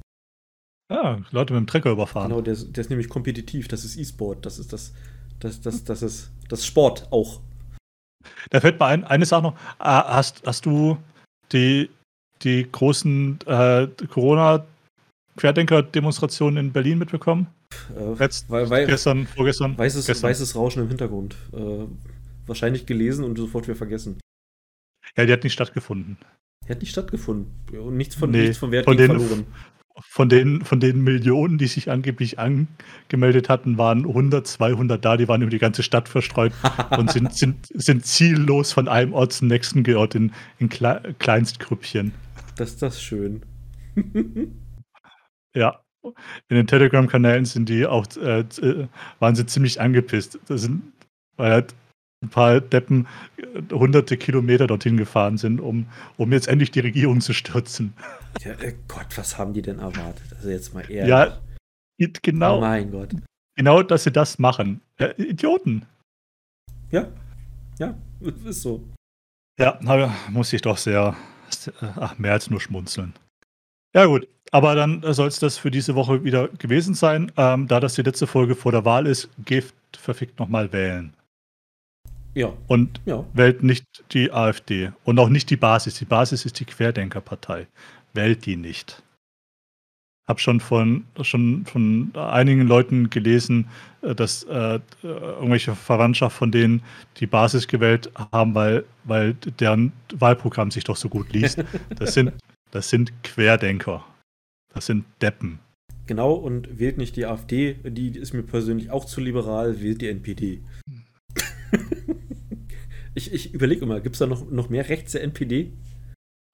Ja, Leute mit dem Trecker überfahren. Genau, der, der ist nämlich kompetitiv, das ist E-Sport, das ist das, das, das, das ist das Sport auch. Da fällt mir ein, eine Sache noch. Ah, hast, hast du die, die großen äh, Corona-Querdenker-Demonstrationen in Berlin mitbekommen? Äh, Letzt, weil, weil, gestern, vorgestern. Weißes, gestern. weißes Rauschen im Hintergrund. Äh, wahrscheinlich gelesen und sofort wieder vergessen. Ja, die hat nicht stattgefunden. Die hat nicht stattgefunden. Und nichts von, nee, nichts von Wert von den, verloren. Von den, von den Millionen, die sich angeblich angemeldet hatten, waren 100, 200 da, die waren über die ganze Stadt verstreut und sind, sind, sind ziellos von einem Ort zum nächsten geirrt in, in Kleinstgrüppchen. Das ist das schön. ja, in den Telegram-Kanälen sind die auch, äh, äh, waren sie ziemlich angepisst. Das sind, weil halt ein paar Deppen äh, hunderte Kilometer dorthin gefahren sind, um, um jetzt endlich die Regierung zu stürzen. Ja, äh, Gott, was haben die denn erwartet? Also jetzt mal ehrlich. Ja, genau. Oh mein Gott. Genau, dass sie das machen. Äh, Idioten. Ja, ja, ist so. Ja, muss ich doch sehr, ach, mehr als nur schmunzeln. Ja, gut. Aber dann soll es das für diese Woche wieder gewesen sein. Ähm, da das die letzte Folge vor der Wahl ist, geht verfickt nochmal wählen. Ja. Und Ja. wählt nicht die AfD. Und auch nicht die Basis. Die Basis ist die Querdenkerpartei. Wählt die nicht. Hab schon von, schon von einigen Leuten gelesen, äh, dass äh, irgendwelche Verwandtschaft von denen die Basis gewählt haben, weil, weil deren Wahlprogramm sich doch so gut liest. Das sind, das sind Querdenker. Das sind Deppen. Genau, und wählt nicht die AfD, die ist mir persönlich auch zu liberal, wählt die NPD. ich ich überlege immer, gibt es da noch, noch mehr rechts der NPD?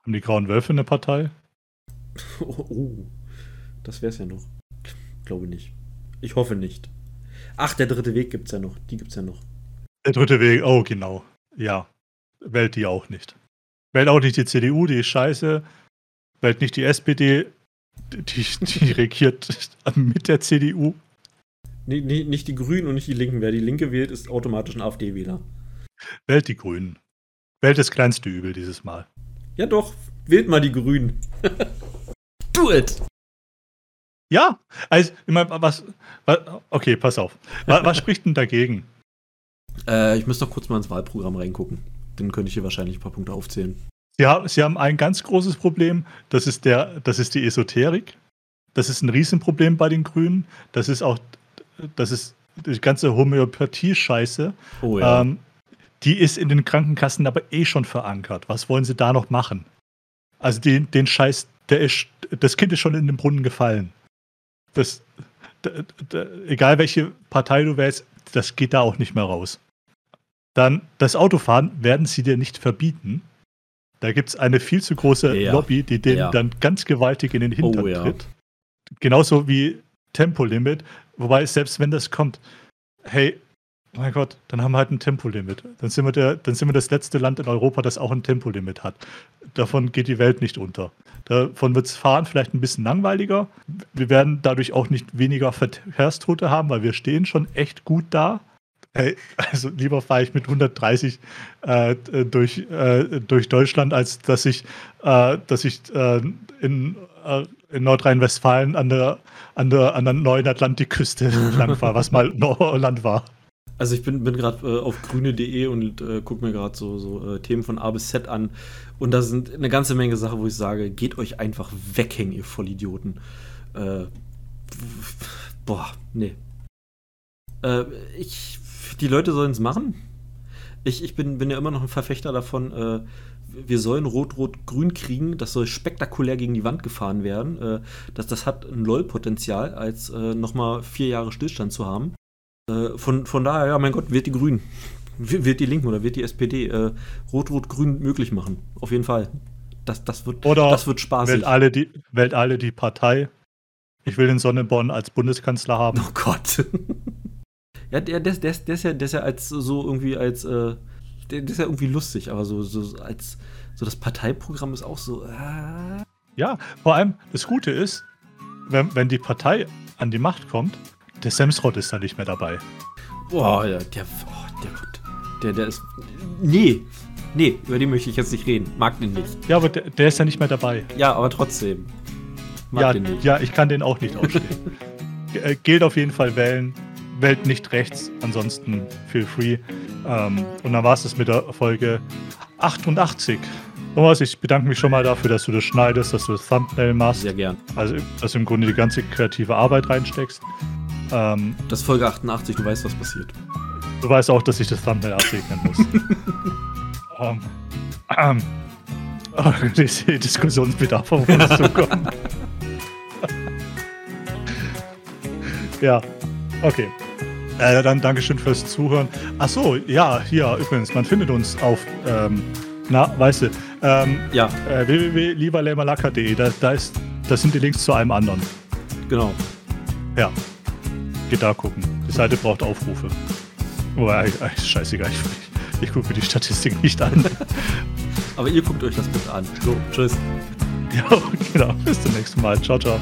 Haben die Grauen Wölfe eine Partei? Oh, oh, das wär's ja noch. Glaube nicht. Ich hoffe nicht. Ach, der dritte Weg gibt's ja noch. Die gibt's ja noch. Der dritte Weg, oh genau. Ja. Wählt die auch nicht. Wählt auch nicht die CDU, die ist scheiße. Wählt nicht die SPD, die, die regiert mit der CDU. Nee, nee, nicht die Grünen und nicht die Linken. Wer die Linke wählt, ist automatisch ein AfD-Wähler. Wählt die Grünen. Wählt das kleinste Übel dieses Mal. Ja doch, wählt mal die Grünen. Do it! Ja, also, ich meine, was, was. Okay, pass auf. Was, was spricht denn dagegen? Äh, ich müsste noch kurz mal ins Wahlprogramm reingucken. Dann könnte ich hier wahrscheinlich ein paar Punkte aufzählen. Sie haben, Sie haben ein ganz großes Problem, das ist, der, das ist die Esoterik. Das ist ein Riesenproblem bei den Grünen. Das ist auch, das ist die ganze Homöopathie-Scheiße. Oh Ähm, die ist in den Krankenkassen aber eh schon verankert. Was wollen sie da noch machen? Also den, den Scheiß, der ist, das Kind ist schon in den Brunnen gefallen. Das, d, d, egal welche Partei du wählst, das geht da auch nicht mehr raus. Dann das Autofahren werden sie dir nicht verbieten. Da gibt es eine viel zu große Ja. Lobby, die denen Ja. dann ganz gewaltig in den Hintern Oh ja. tritt. Genauso wie Tempolimit. Wobei, selbst wenn das kommt, hey, mein Gott, dann haben wir halt ein Tempolimit. Dann sind wir, der, dann sind wir das letzte Land in Europa, das auch ein Tempolimit hat. Davon geht die Welt nicht unter. Davon wird das Fahren vielleicht ein bisschen langweiliger. Wir werden dadurch auch nicht weniger Verkehrstote haben, weil wir stehen schon echt gut da. Hey, also lieber fahre ich mit 130 äh, durch, äh, durch Deutschland, als dass ich, äh, dass ich äh, in, äh, in Nordrhein-Westfalen an der, an, der, an der neuen Atlantikküste lang fahre, was mal Nordholland war. Also ich bin, bin gerade äh, auf grüne.de und äh, gucke mir gerade so, so äh, Themen von A bis Z an. Und da sind eine ganze Menge Sachen, wo ich sage, geht euch einfach weghängen, ihr Vollidioten. Äh, boah, nee. Äh, ich, die Leute sollen es machen. Ich, ich bin, bin ja immer noch ein Verfechter davon, äh, wir sollen Rot-Rot-Grün kriegen. Das soll spektakulär gegen die Wand gefahren werden. Äh, das, das hat ein LOL-Potenzial, als äh, nochmal vier Jahre Stillstand zu haben. Äh, von, von daher, ja, mein Gott, wird die Grünen. Wird die Linken oder wird die SPD äh, Rot-Rot-Grün möglich machen. Auf jeden Fall. Das, das, wird, Oder das wird spaßig. Wählt alle, die, wählt alle die Partei. Ich will den Sonneborn als Bundeskanzler haben. Oh Gott. ja, der, der, der, ist- der, ist ja, der ist ja als so irgendwie als. Äh, der, der ist ja irgendwie lustig, aber so, so als. So das Parteiprogramm ist auch so. Äh, Ja, vor allem das Gute ist, wenn, wenn die Partei an die Macht kommt, der Semsrott ist da nicht mehr dabei. boah, ja, der, oh, der, der, der ist. Nee. Nee, über den möchte ich jetzt nicht reden. Mag den nicht. Ja, aber der, der ist ja nicht mehr dabei. Ja, aber trotzdem. Mag Ja, den nicht. ja, ich kann den auch nicht ausstehen. Äh, gilt auf jeden Fall wählen. Wählt nicht rechts, ansonsten feel free. Ähm, und dann war es das mit der Folge 88. Thomas, ich bedanke mich schon mal dafür, dass du das schneidest, dass du das Thumbnail machst. Sehr gern. Also, dass du im Grunde die ganze kreative Arbeit reinsteckst. Ähm, Das ist Folge 88, du weißt, was passiert. du weißt auch, dass ich das Thumbnail absegnen muss. ähm, ähm, oh, ich sehe Diskussionsbedarf auf uns zukommen. ja, okay. Äh, dann Dankeschön fürs Zuhören. Ach so, ja, hier übrigens, man findet uns auf, ähm, na, weißt du, ähm, Ja, äh, www.lieberlämmerlacker.de, da, da, ist, da sind die Links zu allem anderen. Genau. Ja. Geht da gucken. Die Seite braucht Aufrufe. Wobei, eigentlich scheißegal. Ich, ich gucke mir die Statistik nicht an. Aber ihr guckt euch das bitte an. So, tschüss. ja, genau. Bis zum nächsten Mal. Ciao, ciao.